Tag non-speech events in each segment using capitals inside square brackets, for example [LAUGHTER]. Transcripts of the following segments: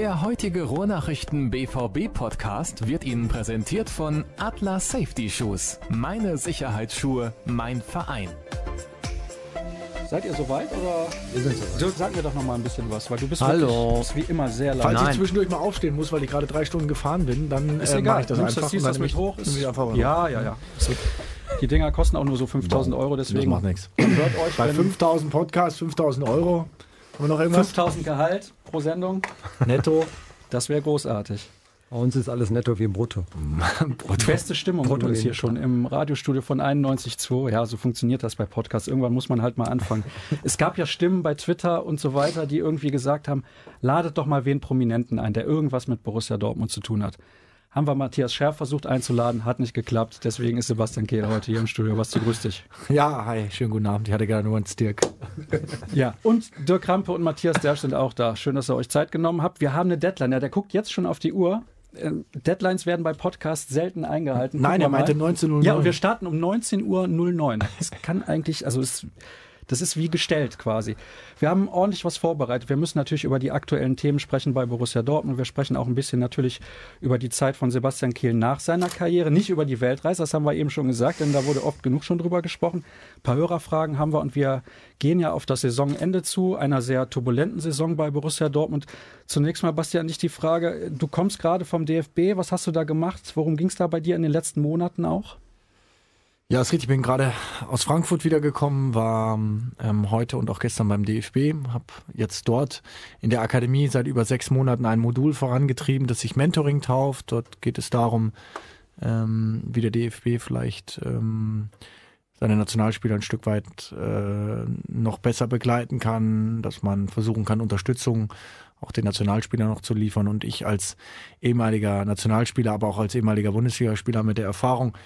Der heutige Ruhrnachrichten BVB Podcast wird Ihnen präsentiert von Atlas Safety Shoes. Meine Sicherheitsschuhe, mein Verein. Seid ihr soweit oder? Wir sind soweit. Dirk, sag mir doch noch mal ein bisschen was, weil du bist Hallo. wirklich bist wie immer sehr Falls laut. ich zwischendurch mal aufstehen muss, weil ich gerade drei Stunden gefahren bin, dann Ist äh, egal. ich das Nimmst einfach. ziehst und das mit hoch. ich einfach ja, ja, ja. Die Dinger kosten auch nur so 5000 Euro, Das deswegen macht nichts. hört euch, Bei wenn 5000 Podcasts, 5000 Euro. Haben wir noch irgendwas? 5000 Gehalt pro Sendung, Netto. das wäre großartig. Bei uns ist alles netto wie Brutto. [LAUGHS] Beste Stimmung Brutto übrigens hier schon im Radiostudio von 91.2. Ja, so funktioniert das bei Podcasts. Irgendwann muss man halt mal anfangen. [LAUGHS] es gab ja Stimmen bei Twitter und so weiter, die irgendwie gesagt haben, ladet doch mal wen Prominenten ein, der irgendwas mit Borussia Dortmund zu tun hat. Haben wir Matthias Scherf versucht einzuladen, hat nicht geklappt. Deswegen ist Sebastian Kehler heute hier im Studio. Was du grüß dich. Ja, hi, schönen guten Abend. Ich hatte gerade nur einen Stirk. Ja, und Dirk Krampe und Matthias Dersch sind auch da. Schön, dass ihr euch Zeit genommen habt. Wir haben eine Deadline. Ja, der guckt jetzt schon auf die Uhr. Äh, Deadlines werden bei Podcasts selten eingehalten. Nein, er meinte 19.09 Ja, und wir starten um 19.09 Uhr. Das kann eigentlich, also es, das ist wie gestellt quasi. Wir haben ordentlich was vorbereitet. Wir müssen natürlich über die aktuellen Themen sprechen bei Borussia Dortmund. Wir sprechen auch ein bisschen natürlich über die Zeit von Sebastian Kehl nach seiner Karriere. Nicht über die Weltreise, das haben wir eben schon gesagt, denn da wurde oft genug schon drüber gesprochen. Ein paar Hörerfragen haben wir und wir gehen ja auf das Saisonende zu, einer sehr turbulenten Saison bei Borussia Dortmund. Zunächst mal, Bastian, nicht die Frage, du kommst gerade vom DFB, was hast du da gemacht? Worum ging es da bei dir in den letzten Monaten auch? Ja, ist richtig. Ich bin gerade aus Frankfurt wiedergekommen, war ähm, heute und auch gestern beim DFB, habe jetzt dort in der Akademie seit über sechs Monaten ein Modul vorangetrieben, das sich Mentoring tauft. Dort geht es darum, ähm, wie der DFB vielleicht ähm, seine Nationalspieler ein Stück weit äh, noch besser begleiten kann, dass man versuchen kann, Unterstützung auch den Nationalspielern noch zu liefern. Und ich als ehemaliger Nationalspieler, aber auch als ehemaliger Bundesligaspieler mit der Erfahrung,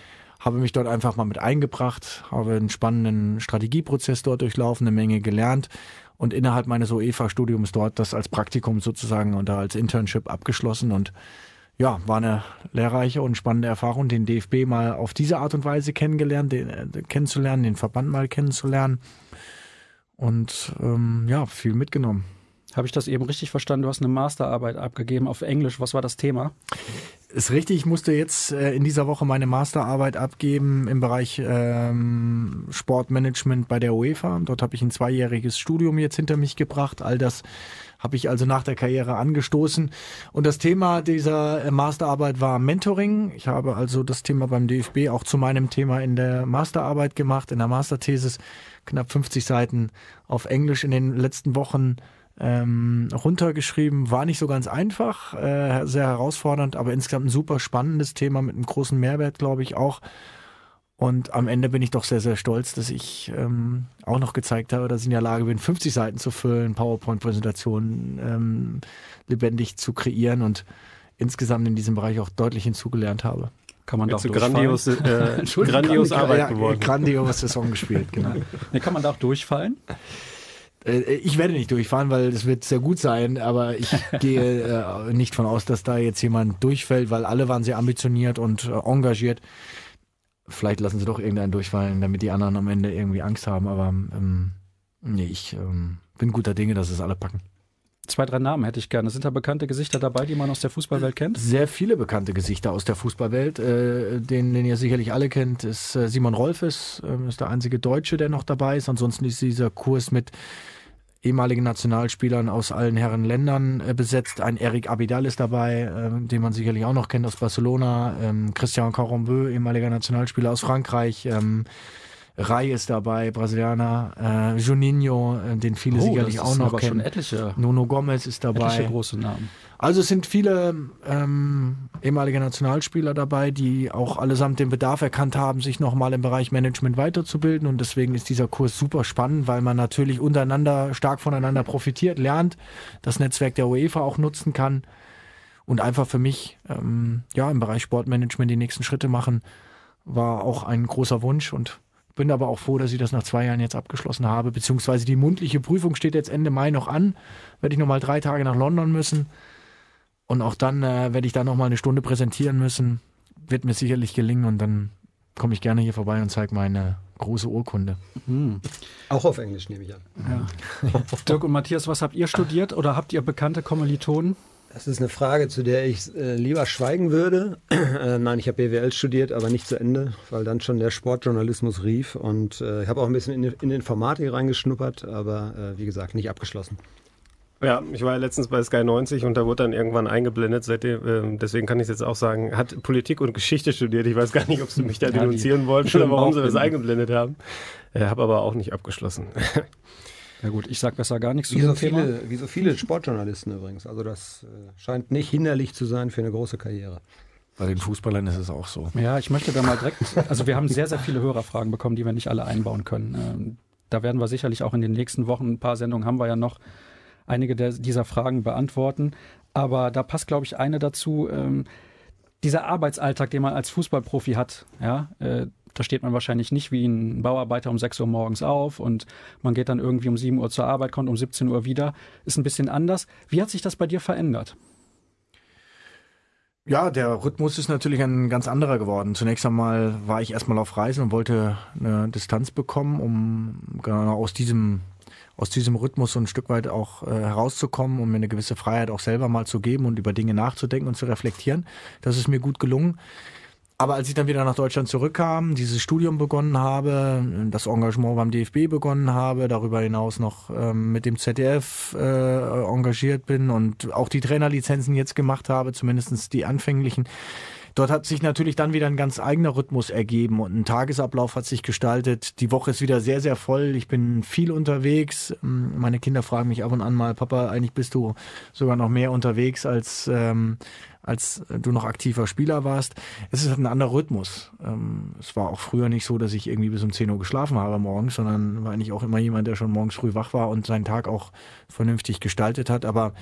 habe mich dort einfach mal mit eingebracht, habe einen spannenden Strategieprozess dort durchlaufen, eine Menge gelernt und innerhalb meines UEFA-Studiums dort das als Praktikum sozusagen und da als Internship abgeschlossen und ja, war eine lehrreiche und spannende Erfahrung, den DFB mal auf diese Art und Weise kennengelernt, den, äh, kennenzulernen, den Verband mal kennenzulernen und ähm, ja, viel mitgenommen. Habe ich das eben richtig verstanden? Du hast eine Masterarbeit abgegeben auf Englisch. Was war das Thema? Ist richtig, ich musste jetzt äh, in dieser Woche meine Masterarbeit abgeben im Bereich ähm, Sportmanagement bei der UEFA. Dort habe ich ein zweijähriges Studium jetzt hinter mich gebracht. All das habe ich also nach der Karriere angestoßen. Und das Thema dieser äh, Masterarbeit war Mentoring. Ich habe also das Thema beim DFB auch zu meinem Thema in der Masterarbeit gemacht, in der Masterthesis. Knapp 50 Seiten auf Englisch in den letzten Wochen ähm, runtergeschrieben. War nicht so ganz einfach, äh, sehr herausfordernd, aber insgesamt ein super spannendes Thema mit einem großen Mehrwert, glaube ich, auch. Und am Ende bin ich doch sehr, sehr stolz, dass ich ähm, auch noch gezeigt habe, dass ich in der Lage bin, 50 Seiten zu füllen, PowerPoint-Präsentationen ähm, lebendig zu kreieren und insgesamt in diesem Bereich auch deutlich hinzugelernt habe. Kann man da auch grandios, äh, [LAUGHS] grandios Arbeit ja, geworden. Grandios Saison gespielt, genau. [LAUGHS] Nee, kann man da auch durchfallen? Äh, Ich werde nicht durchfahren, weil es wird sehr gut sein, aber ich [LAUGHS] gehe äh, nicht von aus, dass da jetzt jemand durchfällt, weil alle waren sehr ambitioniert und äh, engagiert. Vielleicht lassen sie doch irgendeinen durchfallen, damit die anderen am Ende irgendwie Angst haben, aber ähm, nee, ich ähm, bin guter Dinge, dass es alle packen. Zwei, drei Namen hätte ich gerne. Sind da bekannte Gesichter dabei, die man aus der Fußballwelt kennt? Sehr viele bekannte Gesichter aus der Fußballwelt. Äh, den, den ihr sicherlich alle kennt, ist äh, Simon Rolfes, äh, ist der einzige Deutsche, der noch dabei ist. Ansonsten ist dieser Kurs mit ehemaligen Nationalspielern aus allen Herren Ländern äh, besetzt. Ein Eric Abidal ist dabei, äh, den man sicherlich auch noch kennt aus Barcelona. Ähm, Christian Carambeu, ehemaliger Nationalspieler aus Frankreich. Ähm, Rai ist dabei, Brasilianer. Äh, Juninho, äh, den viele sicherlich Oh, das auch noch aber schon kennen. etliche, Nuno Gomez ist dabei. etliche große Namen. Also es sind viele ähm, ehemalige Nationalspieler dabei, die auch allesamt den Bedarf erkannt haben, sich nochmal im Bereich Management weiterzubilden. Und deswegen ist dieser Kurs super spannend, weil man natürlich untereinander stark voneinander profitiert, lernt, das Netzwerk der UEFA auch nutzen kann und einfach für mich ähm, ja im Bereich Sportmanagement die nächsten Schritte machen, war auch ein großer Wunsch und bin aber auch froh, dass ich das nach zwei Jahren jetzt abgeschlossen habe, beziehungsweise die mundliche Prüfung steht jetzt Ende Mai noch an, werde ich nochmal drei Tage nach London müssen. Und auch dann äh, werde ich da nochmal eine Stunde präsentieren müssen. Wird mir sicherlich gelingen und dann komme ich gerne hier vorbei und zeige meine große Urkunde. Hm. Auch auf Englisch nehme ich an. Ja. [LAUGHS] Dirk und Matthias, was habt ihr studiert oder habt ihr bekannte Kommilitonen? Das ist eine Frage, zu der ich äh, lieber schweigen würde. äh, nein, ich habe BWL studiert, aber nicht zu Ende, weil dann schon der Sportjournalismus rief. Und äh, ich habe auch ein bisschen in, in Informatik reingeschnuppert, aber äh, wie gesagt, nicht abgeschlossen. Ja, ich war ja letztens bei Sky 90 und da wurde dann irgendwann eingeblendet. Seitdem, äh, deswegen kann ich jetzt auch sagen, hat Politik und Geschichte studiert. Ich weiß gar nicht, ob sie mich da denunzieren wollten [LAUGHS] oder warum sie das eingeblendet haben. Äh, habe aber auch nicht abgeschlossen. [LAUGHS] Ja gut, ich sag besser gar nichts zu wie so Thema. Viele, wie so viele Sportjournalisten übrigens. Also das äh, scheint nicht hinderlich zu sein für eine große Karriere. Bei den Fußballern ist es auch so. Ja, ich möchte da mal direkt, also wir haben sehr, sehr viele Hörerfragen bekommen, die wir nicht alle einbauen können. Ähm, da werden wir sicherlich auch in den nächsten Wochen, ein paar Sendungen haben wir ja noch, einige der, dieser Fragen beantworten. Aber da passt, glaube ich, eine dazu. Ähm, dieser Arbeitsalltag, den man als Fußballprofi hat, ja, äh, da steht man wahrscheinlich nicht wie ein Bauarbeiter um 6 Uhr morgens auf und man geht dann irgendwie um 7 Uhr zur Arbeit, kommt um 17 Uhr wieder. Ist ein bisschen anders. Wie hat sich das bei dir verändert? Ja, der Rhythmus ist natürlich ein ganz anderer geworden. Zunächst einmal war ich erstmal auf Reisen und wollte eine Distanz bekommen, um genau aus diesem aus diesem Rhythmus so ein Stück weit auch äh, herauszukommen, um mir eine gewisse Freiheit auch selber mal zu geben und über Dinge nachzudenken und zu reflektieren. Das ist mir gut gelungen. Aber als ich dann wieder nach Deutschland zurückkam, dieses Studium begonnen habe, das Engagement beim DFB begonnen habe, darüber hinaus noch ähm, mit dem ZDF äh, engagiert bin und auch die Trainerlizenzen jetzt gemacht habe, zumindestens die anfänglichen, Dort hat sich natürlich dann wieder ein ganz eigener Rhythmus ergeben und ein Tagesablauf hat sich gestaltet. Die Woche ist wieder sehr, sehr voll. Ich bin viel unterwegs. Meine Kinder fragen mich ab und an mal, Papa, eigentlich bist du sogar noch mehr unterwegs als, ähm, als du noch aktiver Spieler warst. Es ist halt ein anderer Rhythmus. Ähm, es war auch früher nicht so, dass ich irgendwie bis um 10 Uhr geschlafen habe morgens, sondern war eigentlich auch immer jemand, der schon morgens früh wach war und seinen Tag auch vernünftig gestaltet hat. Aber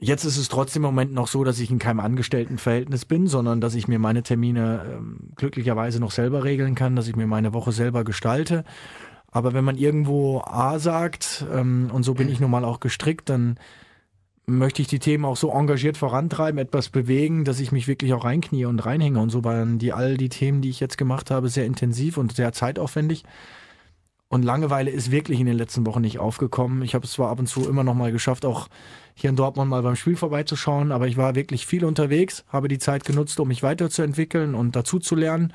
Jetzt ist es trotzdem im Moment noch so, dass ich in keinem Angestelltenverhältnis bin, sondern dass ich mir meine Termine ähm, glücklicherweise noch selber regeln kann, dass ich mir meine Woche selber gestalte. Aber wenn man irgendwo A sagt, ähm, und so bin ich nun mal auch gestrickt, dann möchte ich die Themen auch so engagiert vorantreiben, etwas bewegen, dass ich mich wirklich auch reinknie und reinhänge. Und so waren die all die Themen, die ich jetzt gemacht habe, sehr intensiv und sehr zeitaufwendig. Und Langeweile ist wirklich in den letzten Wochen nicht aufgekommen. Ich habe es zwar ab und zu immer noch mal geschafft, auch hier in Dortmund mal beim Spiel vorbeizuschauen, aber ich war wirklich viel unterwegs, habe die Zeit genutzt, um mich weiterzuentwickeln und dazu zu lernen.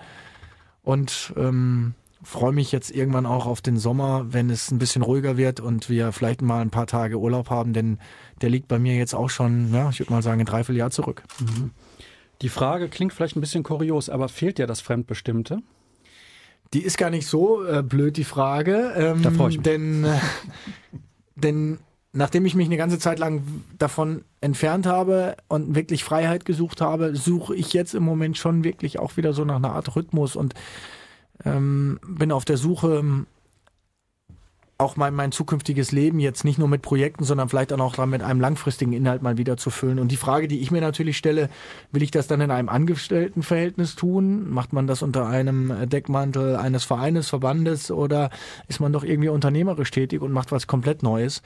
Und ähm, freue mich jetzt irgendwann auch auf den Sommer, wenn es ein bisschen ruhiger wird und wir vielleicht mal ein paar Tage Urlaub haben, denn der liegt bei mir jetzt auch schon, ja, ich würde mal sagen, ein Dreivierteljahr zurück. Mhm. Die Frage klingt vielleicht ein bisschen kurios, aber fehlt dir das Fremdbestimmte? Die ist gar nicht so äh, blöd, die Frage. Ähm, da freue ich mich. Denn, äh, denn nachdem ich mich eine ganze Zeit lang davon entfernt habe und wirklich Freiheit gesucht habe, suche ich jetzt im Moment schon wirklich auch wieder so nach einer Art Rhythmus und ähm, bin auf der Suche auch mein, mein zukünftiges Leben jetzt nicht nur mit Projekten, sondern vielleicht auch noch mit einem langfristigen Inhalt mal wieder zu füllen. Und die Frage, die ich mir natürlich stelle, will ich das dann in einem Angestelltenverhältnis tun? Macht man das unter einem Deckmantel eines Vereines, Verbandes oder ist man doch irgendwie unternehmerisch tätig und macht was komplett Neues?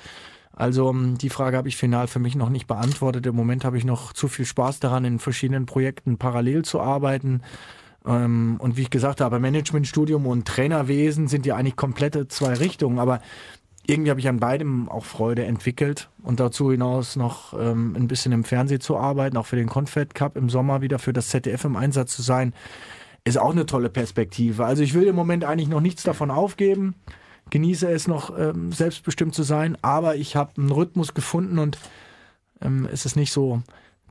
Also ähm, die Frage habe ich final für mich noch nicht beantwortet. Im Moment habe ich noch zu viel Spaß daran, in verschiedenen Projekten parallel zu arbeiten ähm, und wie ich gesagt habe, Managementstudium und Trainerwesen sind ja eigentlich komplette zwei Richtungen, aber irgendwie habe ich an beidem auch Freude entwickelt und dazu hinaus noch ähm, ein bisschen im Fernsehen zu arbeiten, auch für den Confed Cup im Sommer wieder für das ZDF im Einsatz zu sein, ist auch eine tolle Perspektive. Also ich will im Moment eigentlich noch nichts davon aufgeben, genieße es noch ähm, selbstbestimmt zu sein, aber ich habe einen Rhythmus gefunden und ähm, es ist nicht so,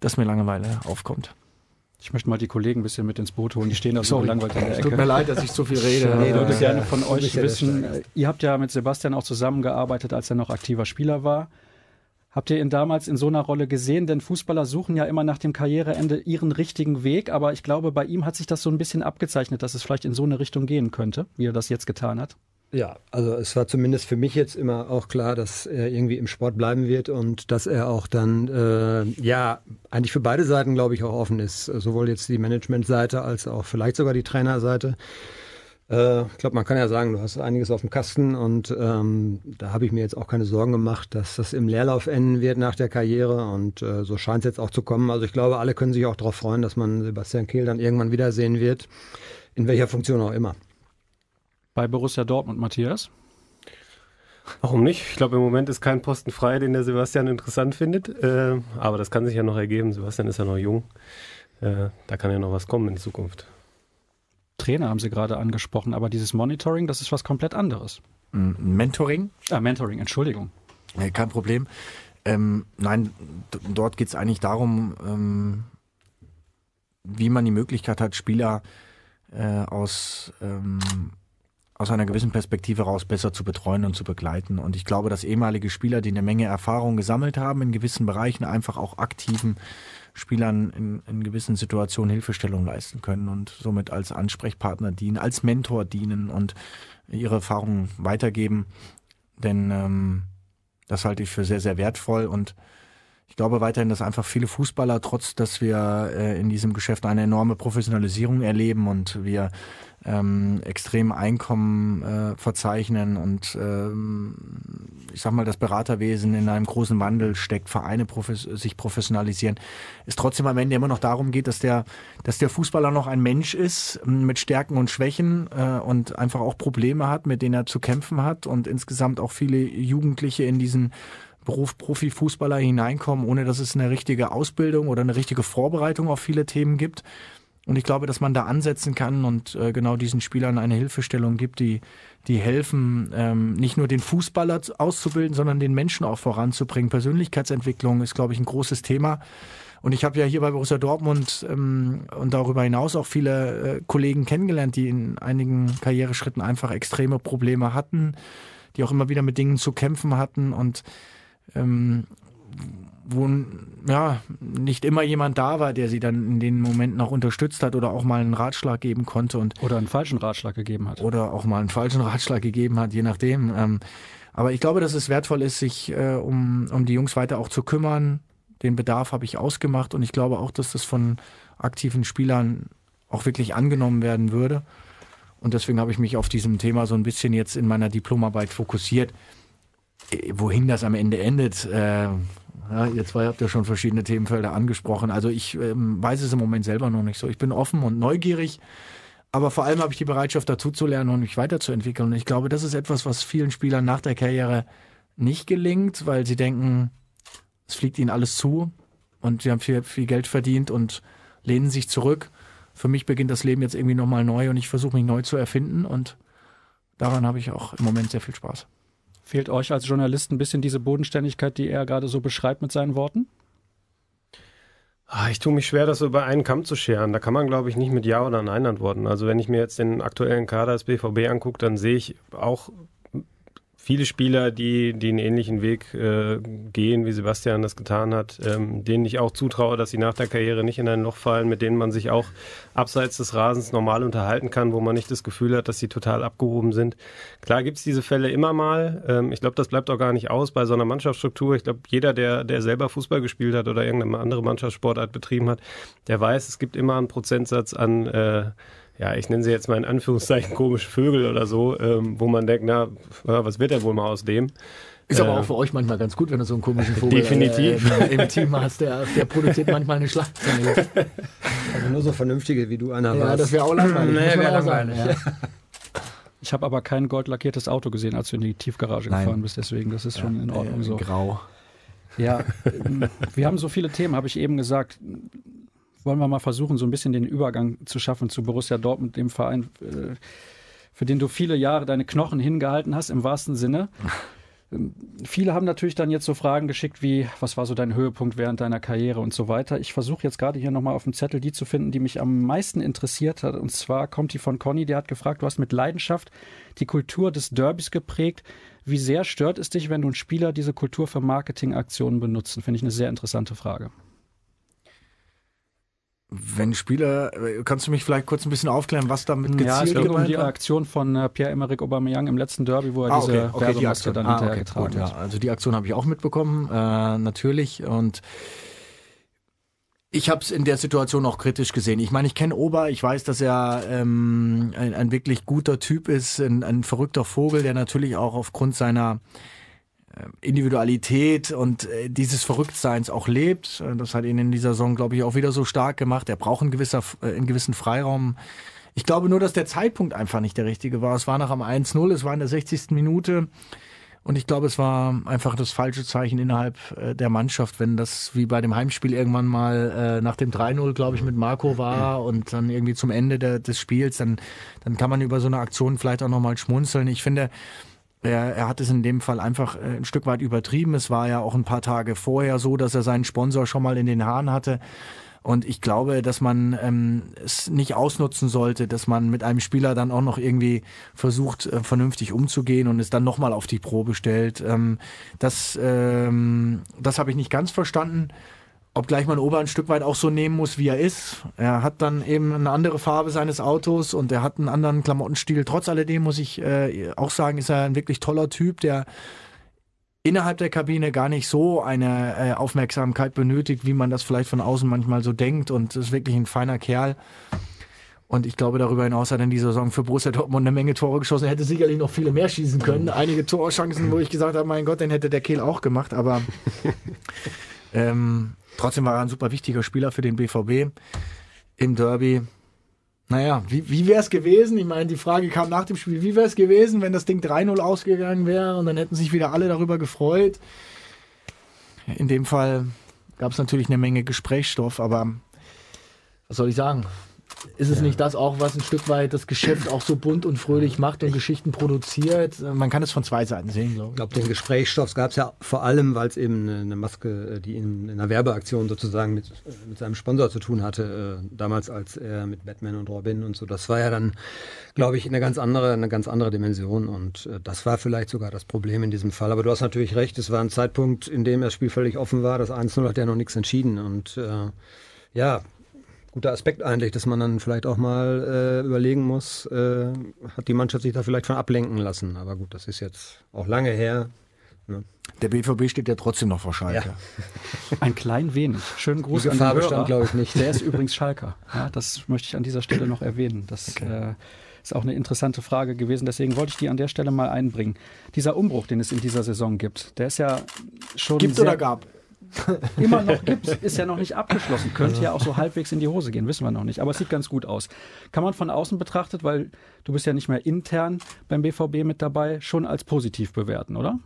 dass mir Langeweile aufkommt. Ich möchte mal die Kollegen ein bisschen mit ins Boot holen. Die stehen da so langweilig in der Ecke. Tut mir leid, dass ich so viel rede. Nee, ich würde gerne von euch wissen, ihr habt ja mit Sebastian auch zusammengearbeitet, als er noch aktiver Spieler war. Habt ihr ihn damals in so einer Rolle gesehen? Denn Fußballer suchen ja immer nach dem Karriereende ihren richtigen Weg, aber ich glaube, bei ihm hat sich das so ein bisschen abgezeichnet, dass es vielleicht in so eine Richtung gehen könnte, wie er das jetzt getan hat. Ja, also es war zumindest für mich jetzt immer auch klar, dass er irgendwie im Sport bleiben wird und dass er auch dann, äh, ja, eigentlich für beide Seiten, glaube ich, auch offen ist. Sowohl jetzt die Managementseite als auch vielleicht sogar die Trainerseite. Äh, ich glaube, man kann ja sagen, du hast einiges auf dem Kasten und ähm, da habe ich mir jetzt auch keine Sorgen gemacht, dass das im Leerlauf enden wird nach der Karriere und äh, so scheint es jetzt auch zu kommen. Also ich glaube, alle können sich auch darauf freuen, dass man Sebastian Kehl dann irgendwann wiedersehen wird, in welcher Funktion auch immer bei Borussia Dortmund, Matthias? Warum nicht? Ich glaube, im Moment ist kein Posten frei, den der Sebastian interessant findet. Äh, aber das kann sich ja noch ergeben. Sebastian ist ja noch jung. Äh, da kann ja noch was kommen in Zukunft. Trainer haben Sie gerade angesprochen, aber dieses Monitoring, das ist was komplett anderes. Mentoring? Ah, Mentoring, Entschuldigung. Nee, kein Problem. Ähm, nein, dort geht es eigentlich darum, ähm, wie man die Möglichkeit hat, Spieler äh, aus ähm, aus einer gewissen Perspektive raus besser zu betreuen und zu begleiten. Und ich glaube, dass ehemalige Spieler, die eine Menge Erfahrung gesammelt haben, in gewissen Bereichen einfach auch aktiven Spielern in, in gewissen Situationen Hilfestellung leisten können und somit als Ansprechpartner dienen, als Mentor dienen und ihre Erfahrungen weitergeben. Denn ähm, das halte ich für sehr, sehr wertvoll und ich glaube weiterhin, dass einfach viele Fußballer, trotz dass wir äh, in diesem Geschäft eine enorme Professionalisierung erleben und wir ähm, extrem Einkommen äh, verzeichnen und ähm, ich sag mal, das Beraterwesen in einem großen Wandel steckt, Vereine profes sich professionalisieren, es trotzdem am Ende immer noch darum geht, dass der, dass der Fußballer noch ein Mensch ist mit Stärken und Schwächen äh, und einfach auch Probleme hat, mit denen er zu kämpfen hat und insgesamt auch viele Jugendliche in diesen Beruf Profifußballer hineinkommen, ohne dass es eine richtige Ausbildung oder eine richtige Vorbereitung auf viele Themen gibt. Und ich glaube, dass man da ansetzen kann und äh, genau diesen Spielern eine Hilfestellung gibt, die, die helfen, ähm, nicht nur den Fußballer auszubilden, sondern den Menschen auch voranzubringen. Persönlichkeitsentwicklung ist, glaube ich, ein großes Thema. Und ich habe ja hier bei Borussia Dortmund ähm, und darüber hinaus auch viele äh, Kollegen kennengelernt, die in einigen Karriereschritten einfach extreme Probleme hatten, die auch immer wieder mit Dingen zu kämpfen hatten und ähm, wo ja nicht immer jemand da war, der sie dann in den Momenten auch unterstützt hat oder auch mal einen Ratschlag geben konnte und oder einen falschen Ratschlag gegeben hat oder auch mal einen falschen Ratschlag gegeben hat, je nachdem. Ähm, aber ich glaube, dass es wertvoll ist, sich äh, um um die Jungs weiter auch zu kümmern. Den Bedarf habe ich ausgemacht und ich glaube auch, dass das von aktiven Spielern auch wirklich angenommen werden würde. Und deswegen habe ich mich auf diesem Thema so ein bisschen jetzt in meiner Diplomarbeit fokussiert. Äh, wohin das am Ende endet, äh, ja, ihr zwei habt ja schon verschiedene Themenfelder angesprochen. Also ich ähm, weiß es im Moment selber noch nicht so. Ich bin offen und neugierig, aber vor allem habe ich die Bereitschaft dazu zu lernen und mich weiterzuentwickeln. Und ich glaube, das ist etwas, was vielen Spielern nach der Karriere nicht gelingt, weil sie denken, es fliegt ihnen alles zu und sie haben viel, viel Geld verdient und lehnen sich zurück. Für mich beginnt das Leben jetzt irgendwie nochmal neu und ich versuche mich neu zu erfinden und daran habe ich auch im Moment sehr viel Spaß. Fehlt euch als Journalist ein bisschen diese Bodenständigkeit, die er gerade so beschreibt mit seinen Worten? Ah, ich tue mich schwer, das über einen Kamm zu scheren. Da kann man, glaube ich, nicht mit Ja oder Nein antworten. Also wenn ich mir jetzt den aktuellen Kader des BVB angucke, dann sehe ich auch viele Spieler, die, die einen ähnlichen Weg äh, gehen, wie Sebastian das getan hat, ähm, denen ich auch zutraue, dass sie nach der Karriere nicht in ein Loch fallen, mit denen man sich auch abseits des Rasens normal unterhalten kann, wo man nicht das Gefühl hat, dass sie total abgehoben sind. Klar gibt's diese Fälle immer mal. Ähm, ich glaube, das bleibt auch gar nicht aus bei so einer Mannschaftsstruktur. Ich glaube, jeder, der, der selber Fußball gespielt hat oder irgendeine andere Mannschaftssportart betrieben hat, der weiß, es gibt immer einen Prozentsatz an äh, ja, ich nenne sie jetzt mal in Anführungszeichen komische Vögel oder so, ähm, wo man denkt, na, was wird er wohl mal aus dem? Ist aber äh, auch für euch manchmal ganz gut, wenn du so einen komischen Vogel definitiv. Äh, im Team hast. Der, der produziert manchmal eine Schlachtzange. [LAUGHS] Also nur so vernünftige wie du, Anna, Ja, warst. das wäre auch langweilig. [LAUGHS] Nee, wäre langweilig. Ja. [LAUGHS] Ich habe aber kein goldlackiertes Auto gesehen, als du in die Tiefgarage Nein. gefahren bist. Deswegen, das ist schon in Ordnung äh, so. Grau. Ja, wir haben so viele Themen, habe ich eben gesagt wollen wir mal versuchen, so ein bisschen den Übergang zu schaffen zu Borussia Dortmund, dem Verein, äh, für den du viele Jahre deine Knochen hingehalten hast, im wahrsten Sinne. Ähm, viele haben natürlich dann jetzt so Fragen geschickt wie, was war so dein Höhepunkt während deiner Karriere und so weiter. Ich versuche jetzt gerade hier nochmal auf dem Zettel die zu finden, die mich am meisten interessiert hat. Und zwar kommt die von Conny, der hat gefragt, du hast mit Leidenschaft die Kultur des Derbys geprägt. Wie sehr stört es dich, wenn du ein Spieler diese Kultur für Marketingaktionen benutzen? Finde ich eine sehr interessante Frage. Wenn Spieler, kannst du mich vielleicht kurz ein bisschen aufklären, was damit gezielt Ja, es geht um die Aktion von äh, Pierre-Emerick Aubameyang im letzten Derby, wo er ah, diese okay, okay, die Aktion. dann ah, hinterher okay, gut, hat. Ja, also die Aktion habe ich auch mitbekommen, äh, natürlich. Und ich habe es in der Situation auch kritisch gesehen. Ich meine, ich kenne Ober, ich weiß, dass er ähm, ein, ein wirklich guter Typ ist, ein, ein verrückter Vogel, der natürlich auch aufgrund seiner äh, Individualität und äh, dieses Verrücktseins auch lebt. Äh, das hat ihn in dieser Saison, glaube ich, auch wieder so stark gemacht. Er braucht einen, gewisser, einen gewissen Freiraum. Ich glaube nur, dass der Zeitpunkt einfach nicht der richtige war. Es war nach am 1-0, es war in der 60. Minute. Und ich glaube, es war einfach das falsche Zeichen innerhalb äh, der Mannschaft, wenn das wie bei dem Heimspiel irgendwann mal äh, nach dem 3-0, glaube ich, mit Marco war und dann irgendwie zum Ende der, des Spiels, dann, dann kann man über so eine Aktion vielleicht auch nochmal schmunzeln. Ich finde, er, er hat es in dem Fall einfach äh, ein Stück weit übertrieben. Es war ja auch ein paar Tage vorher so, dass er seinen Sponsor schon mal in den Haaren hatte. Und ich glaube, dass man ähm, es nicht ausnutzen sollte, dass man mit einem Spieler dann auch noch irgendwie versucht, äh, vernünftig umzugehen und es dann nochmal auf die Probe stellt. Ähm, das ähm, das habe ich nicht ganz verstanden. Obgleich man Ober ein Stück weit auch so nehmen muss, wie er ist. Er hat dann eben eine andere Farbe seines Autos und er hat einen anderen Klamottenstil. Trotz alledem muss ich äh, auch sagen, ist er ein wirklich toller Typ, der innerhalb der Kabine gar nicht so eine äh, Aufmerksamkeit benötigt, wie man das vielleicht von außen manchmal so denkt und ist wirklich ein feiner Kerl. Und ich glaube, darüber hinaus hat er in dieser Saison für Borussia Dortmund eine Menge Tore geschossen. Er hätte sicherlich noch viele mehr schießen können. Einige Torchancen, wo ich gesagt habe, mein Gott, den hätte der Kehl auch gemacht. Aber [LAUGHS] ähm, trotzdem war er ein super wichtiger Spieler für den BVB im Derby. Naja, wie, wie wäre es gewesen? Ich meine, die Frage kam nach dem Spiel, wie wäre es gewesen, wenn das Ding 3-0 ausgegangen wäre und dann hätten sich wieder alle darüber gefreut. In dem Fall gab es natürlich eine Menge Gesprächsstoff, aber was soll ich sagen? Ist es ja. nicht das auch, was ein Stück weit das Geschäft auch so bunt und fröhlich macht und Geschichten produziert? Man kann es von zwei Seiten sehen, glaube ich. Ich glaube, den Gesprächsstoff gab es ja vor allem, weil es eben eine Maske, die in, einer Werbeaktion sozusagen mit, mit seinem Sponsor zu tun hatte, äh, damals als er mit Batman und Robin und so. Das war ja dann, glaube ich, eine ganz andere, eine ganz andere Dimension und äh, das war vielleicht sogar das Problem in diesem Fall. Aber du hast natürlich recht, es war ein Zeitpunkt, in dem das Spiel völlig offen war. Das 1-0 hat ja noch nichts entschieden und äh, ja, guter Aspekt eigentlich, dass man dann vielleicht auch mal äh, überlegen muss, äh, hat die Mannschaft sich da vielleicht von ablenken lassen. Aber gut, das ist jetzt auch lange her. Ne? Der BVB steht ja trotzdem noch vor Schalke. Ja. [LAUGHS] Ein klein wenig. Schönen Gruß die an den Hörer. glaube ich nicht. Der ist übrigens Schalker. Ja, das möchte ich an dieser Stelle noch erwähnen. Das okay. äh, ist auch eine interessante Frage gewesen. Deswegen wollte ich die an der Stelle mal einbringen. Dieser Umbruch, den es in dieser Saison gibt, der ist ja schon. Gibt oder gab? [LAUGHS] immer noch gibt, ist ja noch nicht abgeschlossen. Könnte ja auch so halbwegs in die Hose gehen, wissen wir noch nicht. Aber es sieht ganz gut aus. Kann man von außen betrachtet, weil du bist ja nicht mehr intern beim BVB mit dabei, schon als positiv bewerten, oder?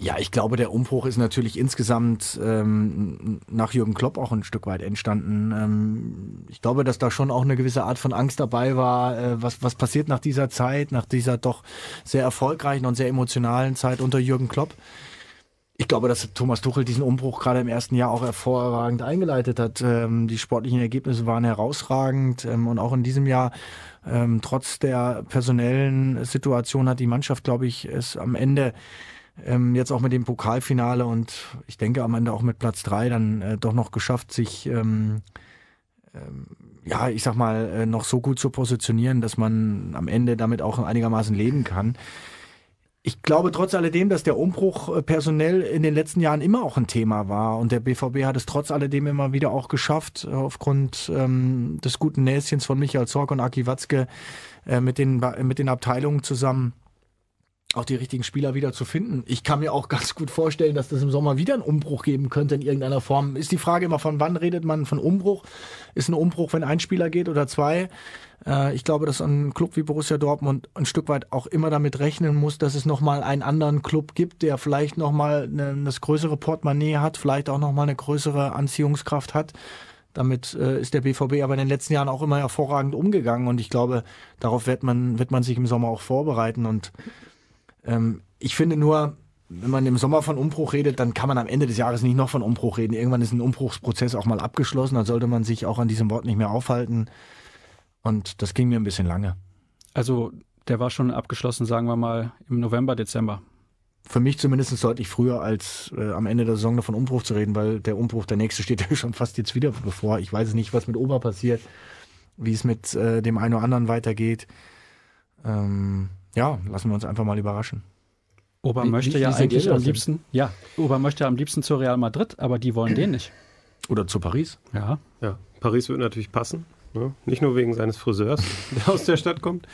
Ja, ich glaube, der Umbruch ist natürlich insgesamt ähm, nach Jürgen Klopp auch ein Stück weit entstanden. Ähm, ich glaube, dass da schon auch eine gewisse Art von Angst dabei war, äh, was, was passiert nach dieser Zeit, nach dieser doch sehr erfolgreichen und sehr emotionalen Zeit unter Jürgen Klopp ich glaube, dass Thomas Tuchel diesen Umbruch gerade im ersten Jahr auch hervorragend eingeleitet hat. Ähm, die sportlichen Ergebnisse waren herausragend ähm, und auch in diesem Jahr, ähm, trotz der personellen Situation, hat die Mannschaft, glaube ich, es am Ende jetzt auch mit dem Pokalfinale und ich denke am Ende auch mit Platz drei dann äh, doch noch geschafft, sich ja, ich sag mal, äh, noch so gut zu positionieren, dass man am Ende damit auch einigermaßen leben kann ich glaube trotz alledem, dass der Umbruch äh, personell in den letzten Jahren immer auch ein Thema war. Und der BVB hat es trotz alledem immer wieder auch geschafft, äh, aufgrund ähm, des guten Näschens von Michael Zorc und Aki Watzke äh, mit, den, mit den Abteilungen zusammen auch die richtigen Spieler wieder zu finden. Ich kann mir auch [LAUGHS] ganz gut vorstellen, dass das im Sommer wieder einen Umbruch geben könnte in irgendeiner Form. Ist die Frage immer, von wann redet man von Umbruch? Ist ein Umbruch, wenn ein Spieler geht oder zwei? Äh, ich glaube, dass ein Club wie Borussia Dortmund ein Stück weit auch immer damit rechnen muss, dass es nochmal einen anderen Club gibt, der vielleicht nochmal das größere Portemonnaie hat, vielleicht auch nochmal eine größere Anziehungskraft hat. Damit äh, ist der BVB aber in den letzten Jahren auch immer hervorragend umgegangen und ich glaube, darauf wird man, wird man sich im Sommer auch vorbereiten und ähm, ich finde nur, wenn man im Sommer von Umbruch redet, dann kann man am Ende des Jahres nicht noch von Umbruch reden. Irgendwann ist ein Umbruchsprozess auch mal abgeschlossen, dann sollte man sich auch an diesem Wort nicht mehr aufhalten. Und das ging mir ein bisschen lange. Also der war schon abgeschlossen, sagen wir mal, im November, Dezember. Für mich zumindest deutlich früher, als äh, am Ende der Saison noch von Umbruch zu reden, weil der Umbruch, der nächste steht [LAUGHS] ja schon fast jetzt wieder bevor. Ich weiß nicht, was mit Ober passiert, wie es mit äh, dem einen oder anderen weitergeht. Ähm, ja, lassen wir uns einfach mal überraschen. Ober wie, möchte wie, ja wie eigentlich am liebsten, ja, Ober möchte am liebsten zu Real Madrid, aber die wollen den nicht. Oder zu Paris. Ja. Ja, Paris würde natürlich passen. Ne? Nicht nur wegen seines Friseurs, [LAUGHS] der aus der Stadt kommt.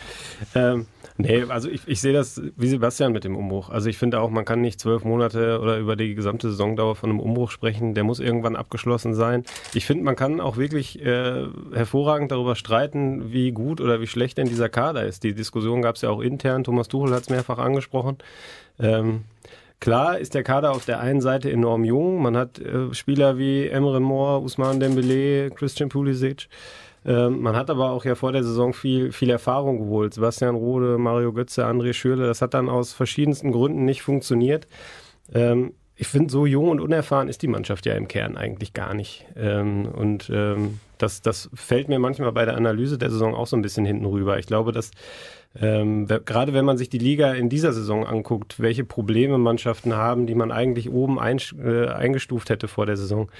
Ähm, nee, also ich, ich sehe das wie Sebastian mit dem Umbruch. Also ich finde auch, man kann nicht zwölf Monate oder über die gesamte Saisondauer von einem Umbruch sprechen. Der muss irgendwann abgeschlossen sein. Ich finde, man kann auch wirklich äh, hervorragend darüber streiten, wie gut oder wie schlecht denn dieser Kader ist. Die Diskussion gab es ja auch intern. Thomas Tuchel hat es mehrfach angesprochen. Ähm, Klar ist der Kader auf der einen Seite enorm jung. Man hat äh, Spieler wie Emre Moore, Usman Dembele, Christian Pulisic. Ähm, man hat aber auch ja vor der Saison viel, viel Erfahrung geholt. Sebastian Rode, Mario Götze, André Schürle, das hat dann aus verschiedensten Gründen nicht funktioniert. Ähm, ich finde, so jung und unerfahren ist die Mannschaft ja im Kern eigentlich gar nicht. Ähm, und ähm, das, das fällt mir manchmal bei der Analyse der Saison auch so ein bisschen hinten rüber. Ich glaube, dass ähm, gerade wenn man sich die Liga in dieser Saison anguckt, welche Probleme Mannschaften haben, die man eigentlich oben ein, äh, eingestuft hätte vor der Saison,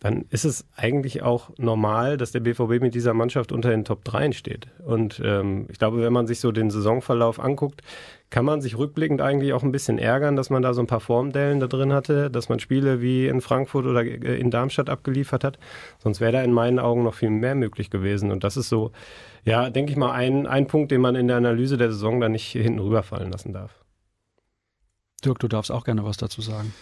dann ist es eigentlich auch normal, dass der BVB mit dieser Mannschaft unter den Top 3 steht. Und ähm, ich glaube, wenn man sich so den Saisonverlauf anguckt, kann man sich rückblickend eigentlich auch ein bisschen ärgern, dass man da so ein paar Formdellen da drin hatte, dass man Spiele wie in Frankfurt oder äh, in Darmstadt abgeliefert hat. Sonst wäre da in meinen Augen noch viel mehr möglich gewesen. Und das ist so, ja, denke ich mal, ein, ein Punkt, den man in der Analyse der Saison da nicht hinten rüberfallen lassen darf. Dirk, du darfst auch gerne was dazu sagen.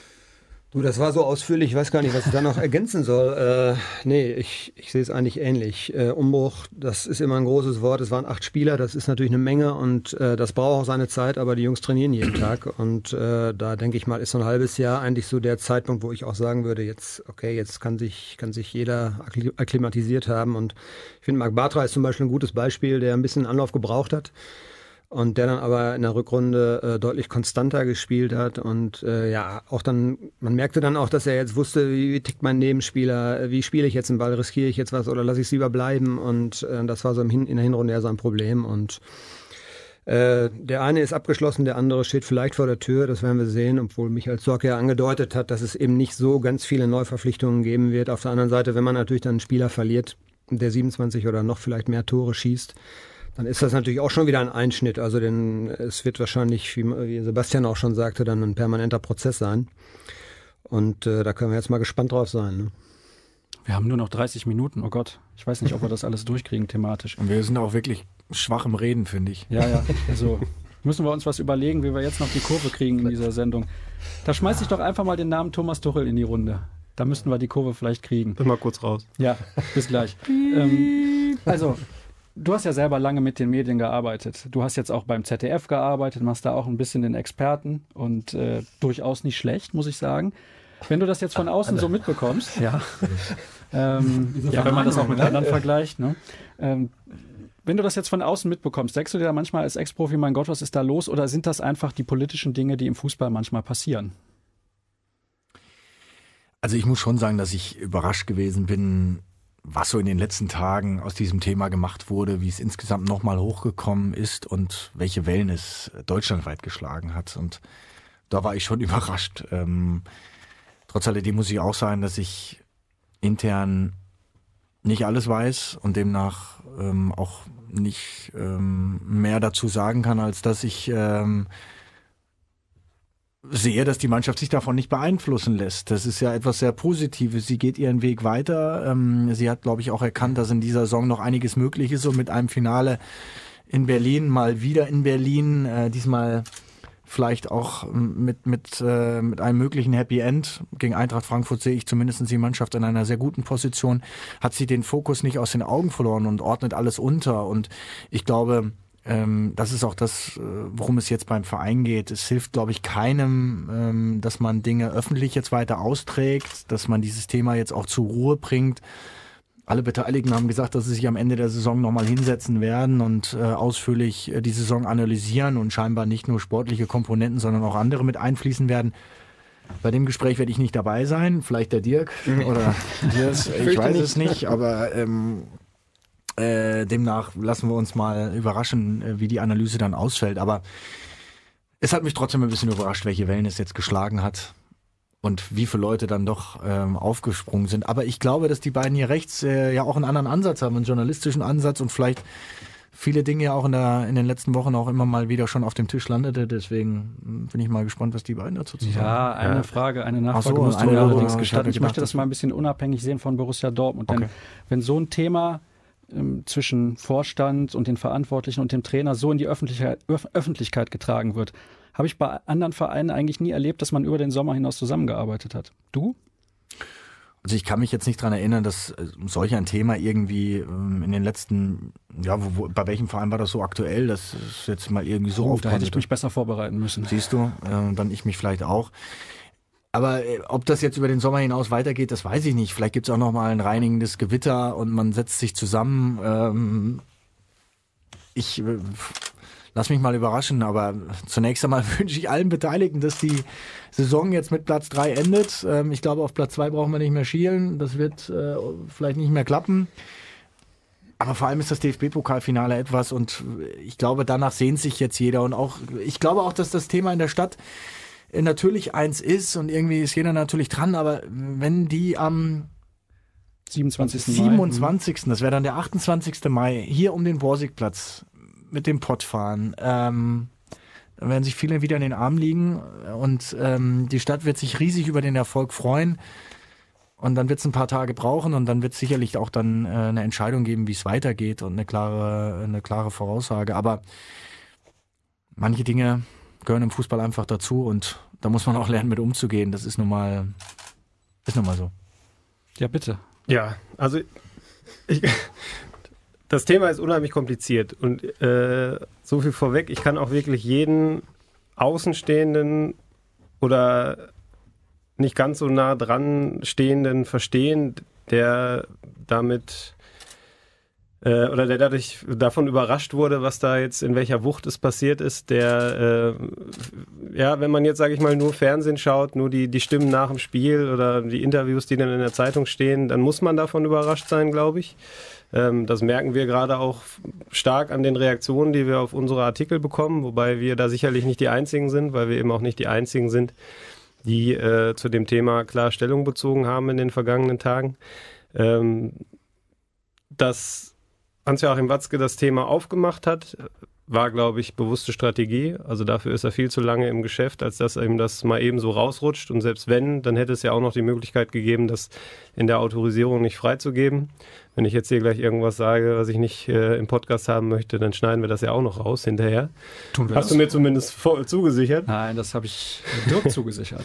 Du, das war so ausführlich, ich weiß gar nicht, was ich da noch [LAUGHS] ergänzen soll. Äh, nee, ich, ich sehe es eigentlich ähnlich. Äh, Umbruch, das ist immer ein großes Wort. Es waren acht Spieler, das ist natürlich eine Menge und äh, das braucht auch seine Zeit, aber die Jungs trainieren jeden [CLEARS THROAT] Tag. Und äh, da denke ich mal, ist so ein halbes Jahr eigentlich so der Zeitpunkt, wo ich auch sagen würde, jetzt, okay, jetzt kann sich, kann sich jeder akklimatisiert haben. Und ich finde, Marc Bartra ist zum Beispiel ein gutes Beispiel, der ein bisschen Anlauf gebraucht hat und der dann aber in der Rückrunde äh, deutlich konstanter gespielt hat und äh, ja, auch dann, man merkte dann auch, dass er jetzt wusste, wie, wie tickt mein Nebenspieler, wie spiele ich jetzt den Ball, riskiere ich jetzt was oder lasse ich es lieber bleiben und äh, das war so im Hin in der Hinrunde ja sein Problem und äh, der eine ist abgeschlossen, der andere steht vielleicht vor der Tür, das werden wir sehen, obwohl Michael Zorc ja angedeutet hat, dass es eben nicht so ganz viele Neuverpflichtungen geben wird. Auf der anderen Seite, wenn man natürlich dann einen Spieler verliert, der 27 oder noch vielleicht mehr Tore schießt, dann ist das natürlich auch schon wieder ein Einschnitt. Also denn es wird wahrscheinlich, wie Sebastian auch schon sagte, dann ein permanenter Prozess sein. Und äh, da können wir jetzt mal gespannt drauf sein. Ne? Wir haben nur noch 30 Minuten. Oh Gott, ich weiß nicht, ob wir das alles durchkriegen thematisch. Und wir sind auch wirklich schwach im Reden, finde ich. Ja, ja. Also müssen wir uns was überlegen, wie wir jetzt noch die Kurve kriegen in dieser Sendung. Da schmeiße ich doch einfach mal den Namen Thomas Tuchel in die Runde. Da müssten wir die Kurve vielleicht kriegen. Bin mal kurz raus. Ja, bis gleich. ähm, also, Du hast ja selber lange mit den Medien gearbeitet. Du hast jetzt auch beim ZDF gearbeitet, machst da auch ein bisschen den Experten und äh, durchaus nicht schlecht, muss ich sagen. Wenn du das jetzt von außen so mitbekommst, ja, ähm, ja wenn man das auch mit anderen vergleicht, ne? Ähm, wenn du das jetzt von außen mitbekommst, denkst du dir da manchmal als Ex-Profi, mein Gott, was ist da los? Oder sind das einfach die politischen Dinge, die im Fußball manchmal passieren? Also ich muss schon sagen, dass ich überrascht gewesen bin, was so in den letzten Tagen aus diesem Thema gemacht wurde, wie es insgesamt nochmal hochgekommen ist und welche Wellen es deutschlandweit geschlagen hat. Und da war ich schon [LAUGHS] überrascht. Ähm, trotz alledem muss ich auch sagen, dass ich intern nicht alles weiß und demnach ähm, auch nicht ähm, mehr dazu sagen kann, als dass ich ähm, sehe, dass die Mannschaft sich davon nicht beeinflussen lässt. Das ist ja etwas sehr Positives. Sie geht ihren Weg weiter. Ähm, sie hat, glaube ich, auch erkannt, dass in dieser Saison noch einiges möglich ist und mit einem Finale in Berlin, mal wieder in Berlin, äh, diesmal vielleicht auch mit, mit, äh, mit einem möglichen Happy End. Gegen Eintracht Frankfurt sehe ich zumindest die Mannschaft in einer sehr guten Position. Hat sie den Fokus nicht aus den Augen verloren und ordnet alles unter. Und ich glaube, ähm, das ist auch das, äh, worum es jetzt beim Verein geht. Es hilft, glaube ich, keinem, ähm, dass man Dinge öffentlich jetzt weiter austrägt, dass man dieses Thema jetzt auch zur Ruhe bringt. Alle Beteiligten haben gesagt, dass sie sich am Ende der Saison nochmal hinsetzen werden und äh, ausführlich äh, die Saison analysieren und scheinbar nicht nur sportliche Komponenten, sondern auch andere mit einfließen werden. Bei dem Gespräch werde ich nicht dabei sein, vielleicht der Dirk oder [LAUGHS] Dirk, ich weiß es nicht, aber ähm, äh, demnach lassen wir uns mal überraschen, äh, wie die Analyse dann ausfällt. Aber es hat mich trotzdem ein bisschen überrascht, welche Wellen es jetzt geschlagen hat und wie viele Leute dann doch ähm, aufgesprungen sind. Aber ich glaube, dass die beiden hier rechts äh, ja auch einen anderen Ansatz haben, einen journalistischen Ansatz und vielleicht viele Dinge ja auch in, der, in den letzten Wochen auch immer mal wieder schon auf dem Tisch landete. Deswegen bin ich mal gespannt, was die beiden dazu zu sagen Ja, eine ja. Frage, eine Nachfrage so, musst du allerdings gestatten. Ich möchte das mal ein bisschen unabhängig sehen von Borussia Dortmund. Denn okay. wenn so ein Thema zwischen Vorstand und den Verantwortlichen und dem Trainer so in die Öffentlichkeit, Öffentlichkeit getragen wird. Habe ich bei anderen Vereinen eigentlich nie erlebt, dass man über den Sommer hinaus zusammengearbeitet hat. Du? Also ich kann mich jetzt nicht dran erinnern, dass äh, solch ein Thema irgendwie ähm, in den letzten, ja, wo, wo, bei welchem Verein war das so aktuell, dass es jetzt mal irgendwie so oh, Da hätte ich mich besser vorbereiten müssen. Siehst du, äh, dann ich mich vielleicht auch. Aber äh, ob das jetzt über den Sommer hinaus weitergeht, das weiß ich nicht. Vielleicht gibt es auch noch mal ein reinigendes Gewitter und man setzt sich zusammen. Ähm, ich äh, lass mich mal überraschen, aber zunächst einmal [LAUGHS] wünsche ich allen Beteiligten, dass die Saison jetzt mit Platz 3 endet. Ähm, ich glaube, auf Platz 2 brauchen wir nicht mehr schielen. Das wird äh, vielleicht nicht mehr klappen. Aber vor allem ist das DFB-Pokalfinale etwas und ich glaube, danach sehnt sich jetzt jeder und auch, ich glaube auch, dass das Thema in der Stadt natürlich eins ist und irgendwie ist jeder natürlich dran, aber wenn die am 27. 27. Mai. das wäre dann der 28. Mai, hier um den Borsigplatz mit dem Pott fahren. Ähm, dann werden sich viele wieder in den Arm liegen und ähm, die Stadt wird sich riesig über den Erfolg freuen. Und dann wird es ein paar Tage brauchen und dann wird es sicherlich auch dann äh, eine Entscheidung geben, wie es weitergeht und eine klare, eine klare Voraussage. Aber manche Dinge gehören im Fußball einfach dazu und da muss man auch lernen, mit umzugehen. Das ist nun mal, ist nun mal so. Ja, bitte. Ja, also ich, das Thema ist unheimlich kompliziert und äh, so viel vorweg, ich kann auch wirklich jeden Außenstehenden oder nicht ganz so nah dran stehenden verstehen, der damit äh, oder der dadurch davon überrascht wurde, was da jetzt in welcher Wucht es passiert ist, der äh, ja, wenn man jetzt sage ich mal nur Fernsehen schaut, nur die die Stimmen nach dem Spiel oder die Interviews, die dann in der Zeitung stehen, dann muss man davon überrascht sein, glaube ich. Ähm, das merken wir gerade auch stark an den Reaktionen, die wir auf unsere Artikel bekommen, wobei wir da sicherlich nicht die einzigen sind, weil wir eben auch nicht die einzigen sind, die äh, zu dem Thema klar Stellung bezogen haben in den vergangenen Tagen. Ähm, dass Hans-Joachim Watzke das Thema aufgemacht hat, war, glaube ich, bewusste Strategie. Also dafür ist er viel zu lange im Geschäft, als dass ihm das mal eben so rausrutscht. Und selbst wenn, dann hätte es ja auch noch die Möglichkeit gegeben, das in der Autorisierung nicht freizugeben. Wenn ich jetzt hier gleich irgendwas sage, was ich nicht äh, im Podcast haben möchte, dann schneiden wir das ja auch noch raus hinterher. Tun wir Hast das? du mir zumindest voll zugesichert? Nein, das habe ich Dirk [LAUGHS] zugesichert.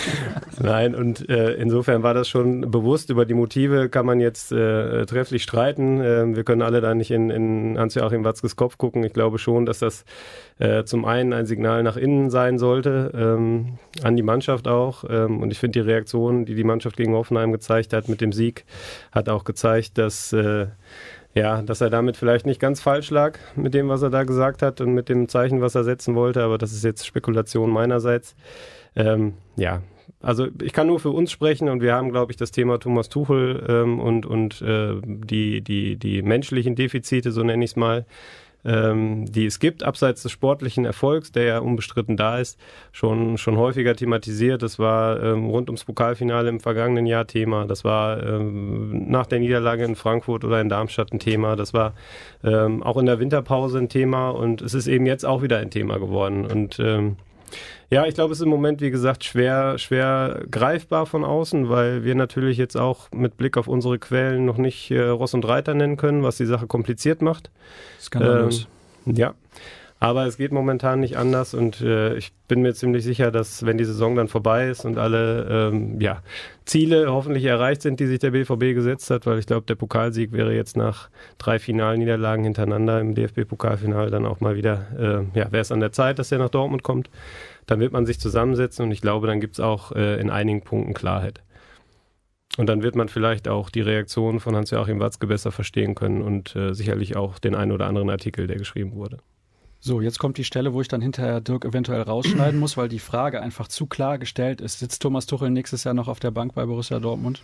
[LAUGHS] Nein, und äh, insofern war das schon bewusst. Über die Motive kann man jetzt äh, trefflich streiten. Äh, wir können alle da nicht in, in Hans-Joachim Watzkes Kopf gucken. Ich glaube schon, dass das äh, zum einen ein Signal nach innen sein sollte, ähm, an die Mannschaft auch. Ähm, und ich finde die Reaktion, die die Mannschaft gegen Hoffenheim gezeigt hat mit dem Sieg, hat auch gezeigt, dass dass, äh, ja, dass er damit vielleicht nicht ganz falsch lag mit dem, was er da gesagt hat und mit dem Zeichen, was er setzen wollte, aber das ist jetzt Spekulation meinerseits. Ähm, ja, also ich kann nur für uns sprechen und wir haben, glaube ich, das Thema Thomas Tuchel ähm, und, und äh, die, die, die menschlichen Defizite, so nenne ich es mal, ähm, die es gibt, abseits des sportlichen Erfolgs, der ja unbestritten da ist, schon, schon häufiger thematisiert. Das war ähm, rund ums Pokalfinale im vergangenen Jahr Thema. Das war ähm, nach der Niederlage in Frankfurt oder in Darmstadt ein Thema. Das war ähm, auch in der Winterpause ein Thema und es ist eben jetzt auch wieder ein Thema geworden. Und ähm, ja, ich glaube, es ist im Moment, wie gesagt, schwer, schwer greifbar von außen, weil wir natürlich jetzt auch mit Blick auf unsere Quellen noch nicht äh, Ross und Reiter nennen können, was die Sache kompliziert macht. Skandalös. Ähm, ja. Aber es geht momentan nicht anders und äh, ich bin mir ziemlich sicher, dass wenn die Saison dann vorbei ist und alle ähm, ja, Ziele hoffentlich erreicht sind, die sich der BVB gesetzt hat, weil ich glaube, der Pokalsieg wäre jetzt nach drei Finalniederlagen hintereinander im DFB-Pokalfinale dann auch mal wieder, äh, ja, wäre es an der Zeit, dass er nach Dortmund kommt dann wird man sich zusammensetzen und ich glaube, dann gibt es auch äh, in einigen Punkten Klarheit. Und dann wird man vielleicht auch die Reaktion von Hans-Joachim Watzke besser verstehen können und äh, sicherlich auch den einen oder anderen Artikel, der geschrieben wurde. So, jetzt kommt die Stelle, wo ich dann hinterher Dirk eventuell rausschneiden muss, weil die Frage einfach zu klar gestellt ist. Sitzt Thomas Tuchel nächstes Jahr noch auf der Bank bei Borussia Dortmund?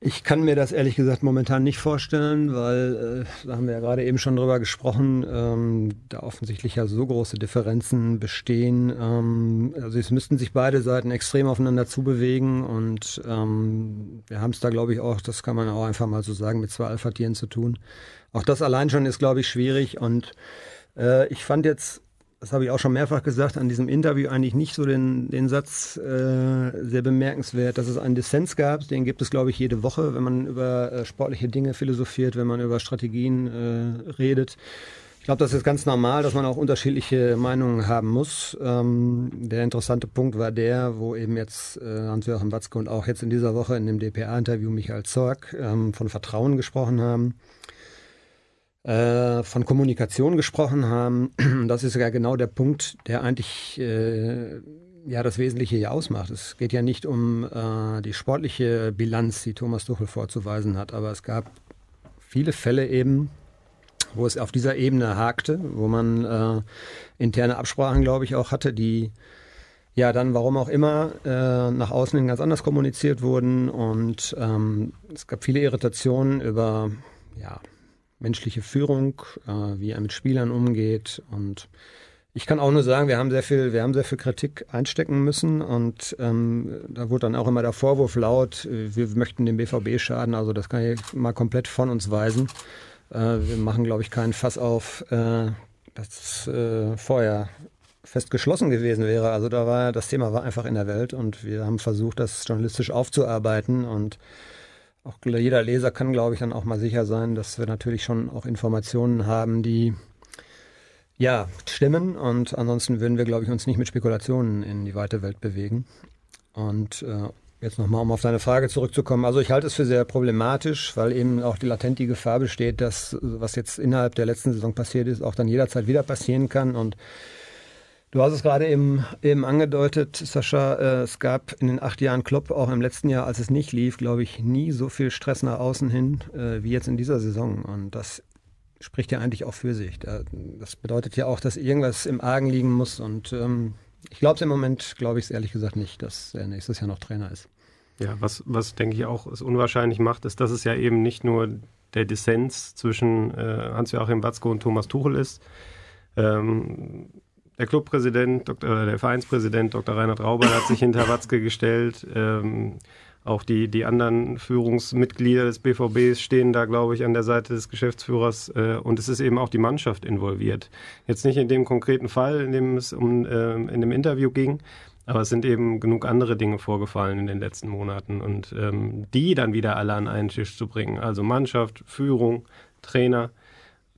Ich kann mir das ehrlich gesagt momentan nicht vorstellen, weil äh, da haben wir ja gerade eben schon drüber gesprochen, ähm, da offensichtlich ja so große Differenzen bestehen. Ähm, also es müssten sich beide Seiten extrem aufeinander zubewegen und ähm, wir haben es da, glaube ich, auch, das kann man auch einfach mal so sagen, mit zwei Alpha-Tieren zu tun. Auch das allein schon ist, glaube ich, schwierig und äh, ich fand jetzt das habe ich auch schon mehrfach gesagt, an diesem Interview eigentlich nicht so den, den Satz äh, sehr bemerkenswert, dass es einen Dissens gab. Den gibt es, glaube ich, jede Woche, wenn man über äh, sportliche Dinge philosophiert, wenn man über Strategien äh, redet. Ich glaube, das ist ganz normal, dass man auch unterschiedliche Meinungen haben muss. Ähm, der interessante Punkt war der, wo eben jetzt äh, Hans-Joachim Watzke und auch jetzt in dieser Woche in dem DPA-Interview Michael Zorg ähm, von Vertrauen gesprochen haben, äh, von Kommunikation gesprochen haben. [CLEARS THROAT] Das ist ja genau der Punkt, der eigentlich äh, ja das Wesentliche hier ausmacht. Es geht ja nicht um äh, die sportliche Bilanz, die Thomas Tuchel vorzuweisen hat, aber es gab viele Fälle eben, wo es auf dieser Ebene hakte, wo man äh, interne Absprachen, glaube ich, auch hatte, die ja dann, warum auch immer, äh, nach außen hin ganz anders kommuniziert wurden. Und ähm, es gab viele Irritationen über ja, menschliche Führung, äh, wie er mit Spielern umgeht. Und ich kann auch nur sagen, wir haben sehr viel, wir haben sehr viel Kritik einstecken müssen und ähm, da wurde dann auch immer der Vorwurf laut, wir möchten dem BVB schaden. Also das kann ich mal komplett von uns weisen. Äh, wir machen, glaube ich, keinen Fass auf, äh, das äh, vorher fest geschlossen gewesen wäre. Also da war das Thema war einfach in der Welt und wir haben versucht, das journalistisch aufzuarbeiten und auch jeder Leser kann, glaube ich, dann auch mal sicher sein, dass wir natürlich schon auch Informationen haben, die ja stimmen und ansonsten würden wir, glaube ich, uns nicht mit Spekulationen in die weite Welt bewegen. Und äh, Jetzt nochmal, um auf deine Frage zurückzukommen. Also ich halte es für sehr problematisch, weil eben auch die latent die Gefahr besteht, dass was jetzt innerhalb der letzten Saison passiert ist, auch dann jederzeit wieder passieren kann. Und du hast es gerade eben, eben angedeutet, Sascha, äh, es gab in den acht Jahren Klopp, auch im letzten Jahr, als es nicht lief, glaube ich, nie so viel Stress nach außen hin äh, wie jetzt in dieser Saison. Und das spricht ja eigentlich auch für sich. Das bedeutet ja auch, dass irgendwas im Argen liegen muss und ähm, ich glaube es im Moment, glaube ich es ehrlich gesagt nicht, dass er nächstes Jahr noch Trainer ist. Ja, was, was denke ich auch es unwahrscheinlich macht, ist, dass es ja eben nicht nur der Dissens zwischen äh, Hans-Joachim Watzke und Thomas Tuchel ist. Ähm, der Clubpräsident, Dr., äh, der Vereinspräsident Dr. Reinhard Rauber hat sich hinter Watzke gestellt. Ähm, auch die, die anderen Führungsmitglieder des BVBs stehen da, glaube ich, an der Seite des Geschäftsführers. Äh, und es ist eben auch die Mannschaft involviert. Jetzt nicht in dem konkreten Fall, in dem es um äh, in dem Interview ging, aber es sind eben genug andere Dinge vorgefallen in den letzten Monaten. Und ähm, die dann wieder alle an einen Tisch zu bringen, also Mannschaft, Führung, Trainer,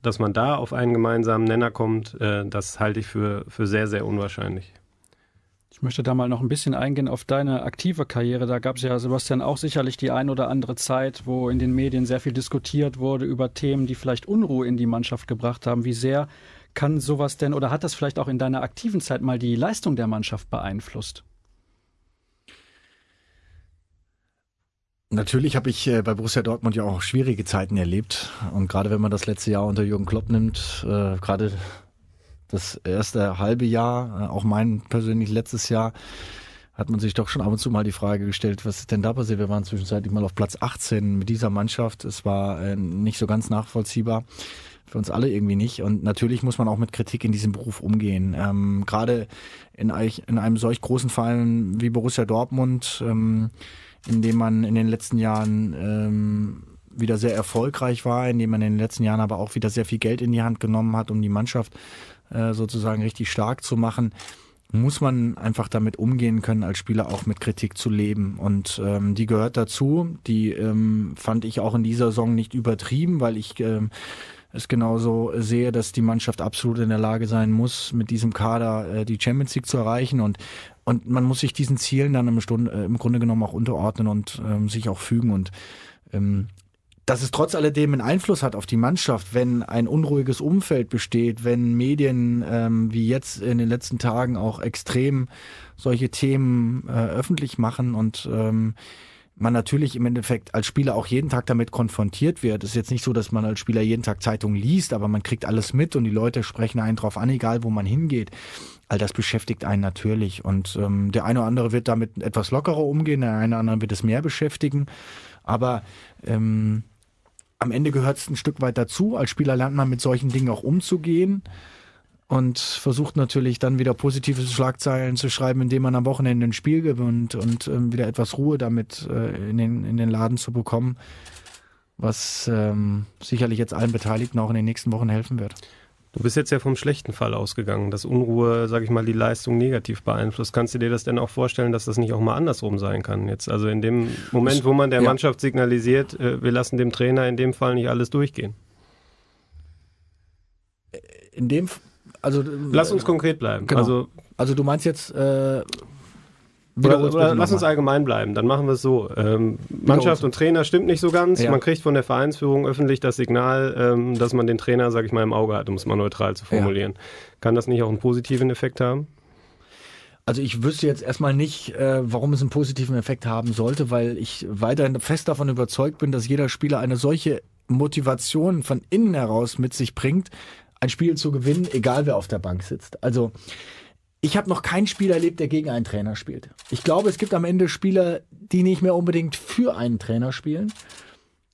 dass man da auf einen gemeinsamen Nenner kommt, äh, das halte ich für, für sehr, sehr unwahrscheinlich. Ich möchte da mal noch ein bisschen eingehen auf deine aktive Karriere. Da gab es ja, Sebastian, auch sicherlich die ein oder andere Zeit, wo in den Medien sehr viel diskutiert wurde über Themen, die vielleicht Unruhe in die Mannschaft gebracht haben. Wie sehr kann sowas denn oder hat das vielleicht auch in deiner aktiven Zeit mal die Leistung der Mannschaft beeinflusst? Natürlich habe ich äh, bei Borussia Dortmund ja auch schwierige Zeiten erlebt. Und gerade wenn man das letzte Jahr unter Jürgen Klopp nimmt, äh, gerade das erste halbe Jahr, äh, auch mein persönlich letztes Jahr, hat man sich doch schon ab und zu mal die Frage gestellt, was ist denn da passiert? Wir waren zwischenzeitlich mal auf Platz 18 mit dieser Mannschaft. Es war äh, nicht so ganz nachvollziehbar. Für uns alle irgendwie nicht. Und natürlich muss man auch mit Kritik in diesem Beruf umgehen. Ähm, Gerade in, in, einem solch großen Verein wie Borussia Dortmund, ähm, in dem man in den letzten Jahren ähm, wieder sehr erfolgreich war, in dem man in den letzten Jahren aber auch wieder sehr viel Geld in die Hand genommen hat, um die Mannschaft äh, sozusagen richtig stark zu machen, muss man einfach damit umgehen können, als Spieler auch mit Kritik zu leben. Und ähm, die gehört dazu. Die ähm, fand ich auch in dieser Saison nicht übertrieben, weil ich ähm, es genauso sehe, dass die Mannschaft absolut in der Lage sein muss, mit diesem Kader äh, die Champions League zu erreichen. Und und man muss sich diesen Zielen dann im, Stunde, äh, im Grunde genommen auch unterordnen und ähm, sich auch fügen. Und ähm, dass es trotz alledem einen Einfluss hat auf die Mannschaft, wenn ein unruhiges Umfeld besteht, wenn Medien ähm, wie jetzt in den letzten Tagen auch extrem solche Themen äh, öffentlich machen und ähm, man natürlich im Endeffekt als Spieler auch jeden Tag damit konfrontiert wird. Es ist jetzt nicht so, dass man als Spieler jeden Tag Zeitung liest, aber man kriegt alles mit und die Leute sprechen einen drauf an, egal wo man hingeht. All das beschäftigt einen natürlich und ähm, der eine oder andere wird damit etwas lockerer umgehen, der eine oder andere wird es mehr beschäftigen. Aber ähm, am Ende gehört es ein Stück weit dazu. Als Spieler lernt man mit solchen Dingen auch umzugehen und versucht natürlich dann wieder positive Schlagzeilen zu schreiben, indem man am Wochenende ein Spiel gewinnt und ähm, wieder etwas Ruhe damit äh, in, den, in den Laden zu bekommen, was ähm, sicherlich jetzt allen Beteiligten auch in den nächsten Wochen helfen wird. Du bist jetzt ja vom schlechten Fall ausgegangen, dass Unruhe, sag ich mal, die Leistung negativ beeinflusst. Kannst du dir das denn auch vorstellen, dass das nicht auch mal andersrum sein kann? Jetzt, also in dem Moment, wo man der ja. Mannschaft signalisiert, äh, wir lassen dem Trainer in dem Fall nicht alles durchgehen. In dem, also lass uns konkret bleiben. Genau. Also, also du meinst jetzt äh, oder, oder lass uns allgemein bleiben, dann machen wir es so. Ähm, Mannschaft und Trainer stimmt nicht so ganz. Ja. Man kriegt von der Vereinsführung öffentlich das Signal, ähm, dass man den Trainer, sag ich mal, im Auge hat, um es mal neutral zu formulieren. Ja. Kann das nicht auch einen positiven Effekt haben? Also ich wüsste jetzt erstmal nicht, äh, warum es einen positiven Effekt haben sollte, weil ich weiterhin fest davon überzeugt bin, dass jeder Spieler eine solche Motivation von innen heraus mit sich bringt, ein Spiel zu gewinnen, egal wer auf der Bank sitzt. Also ich habe noch keinen Spieler erlebt, der gegen einen Trainer spielt. Ich glaube, es gibt am Ende Spieler, die nicht mehr unbedingt für einen Trainer spielen,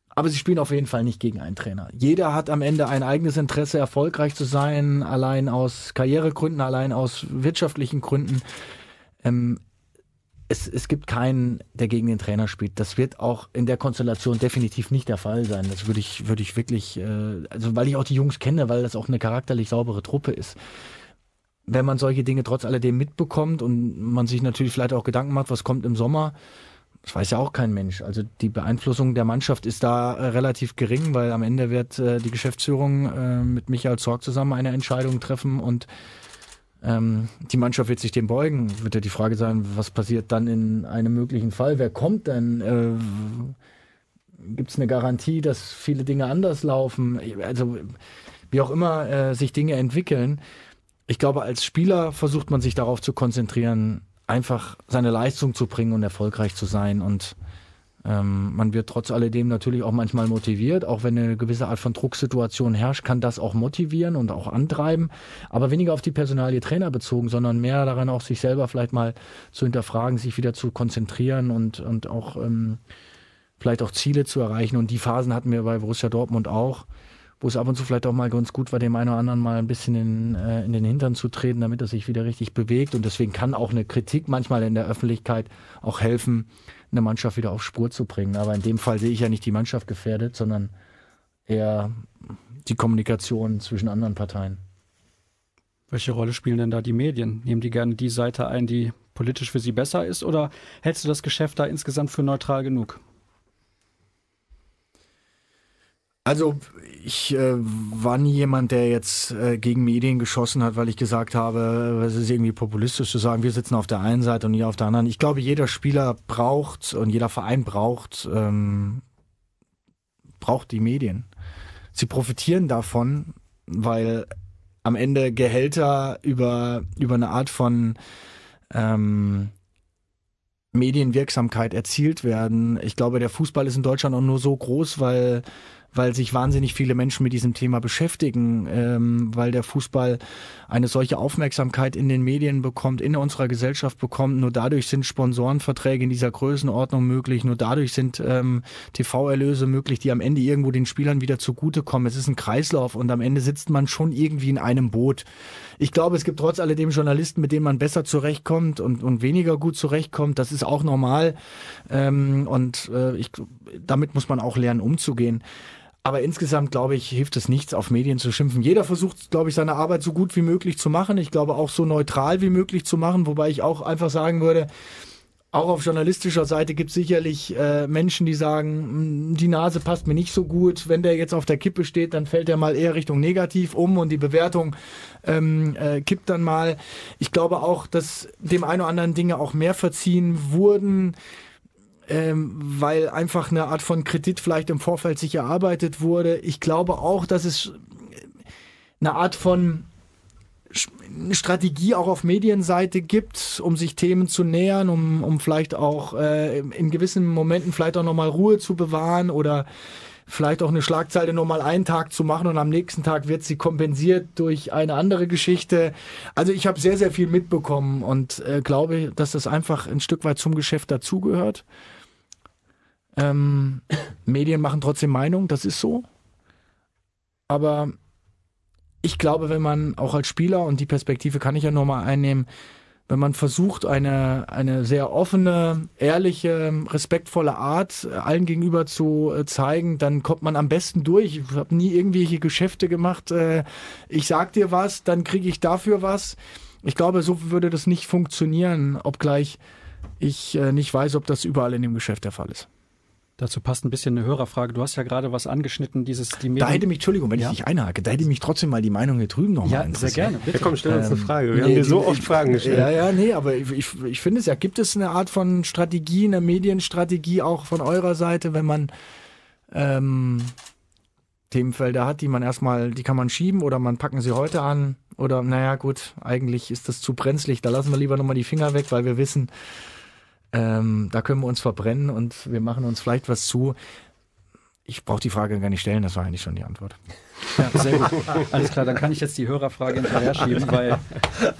aber sie spielen auf jeden Fall nicht gegen einen Trainer. Jeder hat am Ende ein eigenes Interesse, erfolgreich zu sein, allein aus Karrieregründen, allein aus wirtschaftlichen Gründen. Ähm, es, es gibt keinen, der gegen den Trainer spielt. Das wird auch in der Konstellation definitiv nicht der Fall sein. Das würde ich, würde ich wirklich, äh, also weil ich auch die Jungs kenne, weil das auch eine charakterlich saubere Truppe ist wenn man solche Dinge trotz alledem mitbekommt und man sich natürlich vielleicht auch Gedanken macht, was kommt im Sommer, das weiß ja auch kein Mensch. Also die Beeinflussung der Mannschaft ist da äh, relativ gering, weil am Ende wird äh, die Geschäftsführung äh, mit Michael Zorg zusammen eine Entscheidung treffen und ähm, die Mannschaft wird sich dem beugen. Wird ja die Frage sein, was passiert dann in einem möglichen Fall? Wer kommt denn? Äh, Gibt es eine Garantie, dass viele Dinge anders laufen? Also wie auch immer äh, sich Dinge entwickeln ich glaube, als Spieler versucht man sich darauf zu konzentrieren, einfach seine Leistung zu bringen und erfolgreich zu sein. Und ähm, man wird trotz alledem natürlich auch manchmal motiviert. Auch wenn eine gewisse Art von Drucksituation herrscht, kann das auch motivieren und auch antreiben. Aber weniger auf die Personalie Trainer bezogen, sondern mehr daran auch sich selber vielleicht mal zu hinterfragen, sich wieder zu konzentrieren und, und auch ähm, vielleicht auch Ziele zu erreichen. Und die Phasen hatten wir bei Borussia Dortmund auch wo es ab und zu vielleicht auch mal ganz gut war, dem einen oder anderen mal ein bisschen in, äh, in den Hintern zu treten, damit er sich wieder richtig bewegt. Und deswegen kann auch eine Kritik manchmal in der Öffentlichkeit auch helfen, eine Mannschaft wieder auf Spur zu bringen. Aber in dem Fall sehe ich ja nicht die Mannschaft gefährdet, sondern eher die Kommunikation zwischen anderen Parteien. Welche Rolle spielen denn da die Medien? Nehmen die gerne die Seite ein, die politisch für sie besser ist? Oder hältst du das Geschäft da insgesamt für neutral genug? Also ich äh, war nie jemand, der jetzt äh, gegen Medien geschossen hat, weil ich gesagt habe, es ist irgendwie populistisch zu sagen, wir sitzen auf der einen Seite und ihr auf der anderen. Ich glaube, jeder Spieler braucht und jeder Verein braucht ähm, braucht die Medien. Sie profitieren davon, weil am Ende Gehälter über über eine Art von ähm, Medienwirksamkeit erzielt werden. Ich glaube, der Fußball ist in Deutschland auch nur so groß, weil weil sich wahnsinnig viele Menschen mit diesem Thema beschäftigen, ähm, weil der Fußball eine solche Aufmerksamkeit in den Medien bekommt, in unserer Gesellschaft bekommt. Nur dadurch sind Sponsorenverträge in dieser Größenordnung möglich. Nur dadurch sind ähm, TV-Erlöse möglich, die am Ende irgendwo den Spielern wieder zugutekommen. Es ist ein Kreislauf und am Ende sitzt man schon irgendwie in einem Boot. Ich glaube, es gibt trotz alledem Journalisten, mit denen man besser zurechtkommt und, und weniger gut zurechtkommt. Das ist auch normal. Ähm, und äh, ich, damit muss man auch lernen, umzugehen. Aber insgesamt, glaube ich, hilft es nichts, auf Medien zu schimpfen. Jeder versucht, glaube ich, seine Arbeit so gut wie möglich zu machen. Ich glaube auch so neutral wie möglich zu machen, wobei ich auch einfach sagen würde, auch auf journalistischer Seite gibt es sicherlich äh, Menschen, die sagen, hm, die Nase passt mir nicht so gut. Wenn der jetzt auf der Kippe steht, dann fällt er mal eher Richtung negativ um und die Bewertung ähm, äh, kippt dann mal. Ich glaube auch, dass dem ein oder anderen Dinge auch mehr verziehen wurden ähm, weil einfach eine Art von Kredit vielleicht im Vorfeld sich erarbeitet wurde. Ich glaube auch, dass es eine Art von Strategie auch auf Medienseite gibt, um sich Themen zu nähern, um, um vielleicht auch äh, in gewissen Momenten vielleicht auch nochmal Ruhe zu bewahren oder vielleicht auch eine Schlagzeile nur mal einen Tag zu machen und am nächsten Tag wird sie kompensiert durch eine andere Geschichte. Also ich habe sehr, sehr viel mitbekommen und äh, glaube, dass das einfach ein Stück weit zum Geschäft dazugehört. Ähm, [LAUGHS] Medien machen trotzdem Meinung, das ist so. Aber ich glaube, wenn man auch als Spieler, und die Perspektive kann ich ja nochmal einnehmen, wenn man versucht, eine, eine sehr offene, ehrliche, respektvolle Art allen gegenüber zu äh, zeigen, dann kommt man am besten durch. Ich habe nie irgendwelche Geschäfte gemacht. Äh, ich sag dir was, dann kriege ich dafür was. Ich glaube, so würde das nicht funktionieren, obgleich ich äh, nicht weiß, ob das überall in dem Geschäft der Fall ist. Dazu passt ein bisschen eine Hörerfrage. Du hast ja gerade was angeschnitten, dieses die Medien. Da hätte mich, Entschuldigung, wenn ja? ich dich einhake, da hätte mich trotzdem mal die Meinung hier drüben nochmal Ja, sehr gerne. Bitte. Ja, komm, stell uns eine ähm, Frage. Wir nee, haben dir so oft Fragen gestellt. Ja, ja, nee, aber ich, ich, ich finde es ja, gibt es eine Art von Strategie, eine Medienstrategie auch von eurer Seite, wenn man ähm, Themenfelder hat, die man erstmal, die kann man schieben oder man packen sie heute an oder naja gut, eigentlich ist das zu brenzlig, da lassen wir lieber nochmal die Finger weg, weil wir wissen, ähm, da können wir uns verbrennen und wir machen uns vielleicht was zu. Ich brauche die Frage gar nicht stellen, das war eigentlich schon die Antwort. Ja, sehr gut. Alles klar, dann kann ich jetzt die Hörerfrage hinterher [LAUGHS] schieben, weil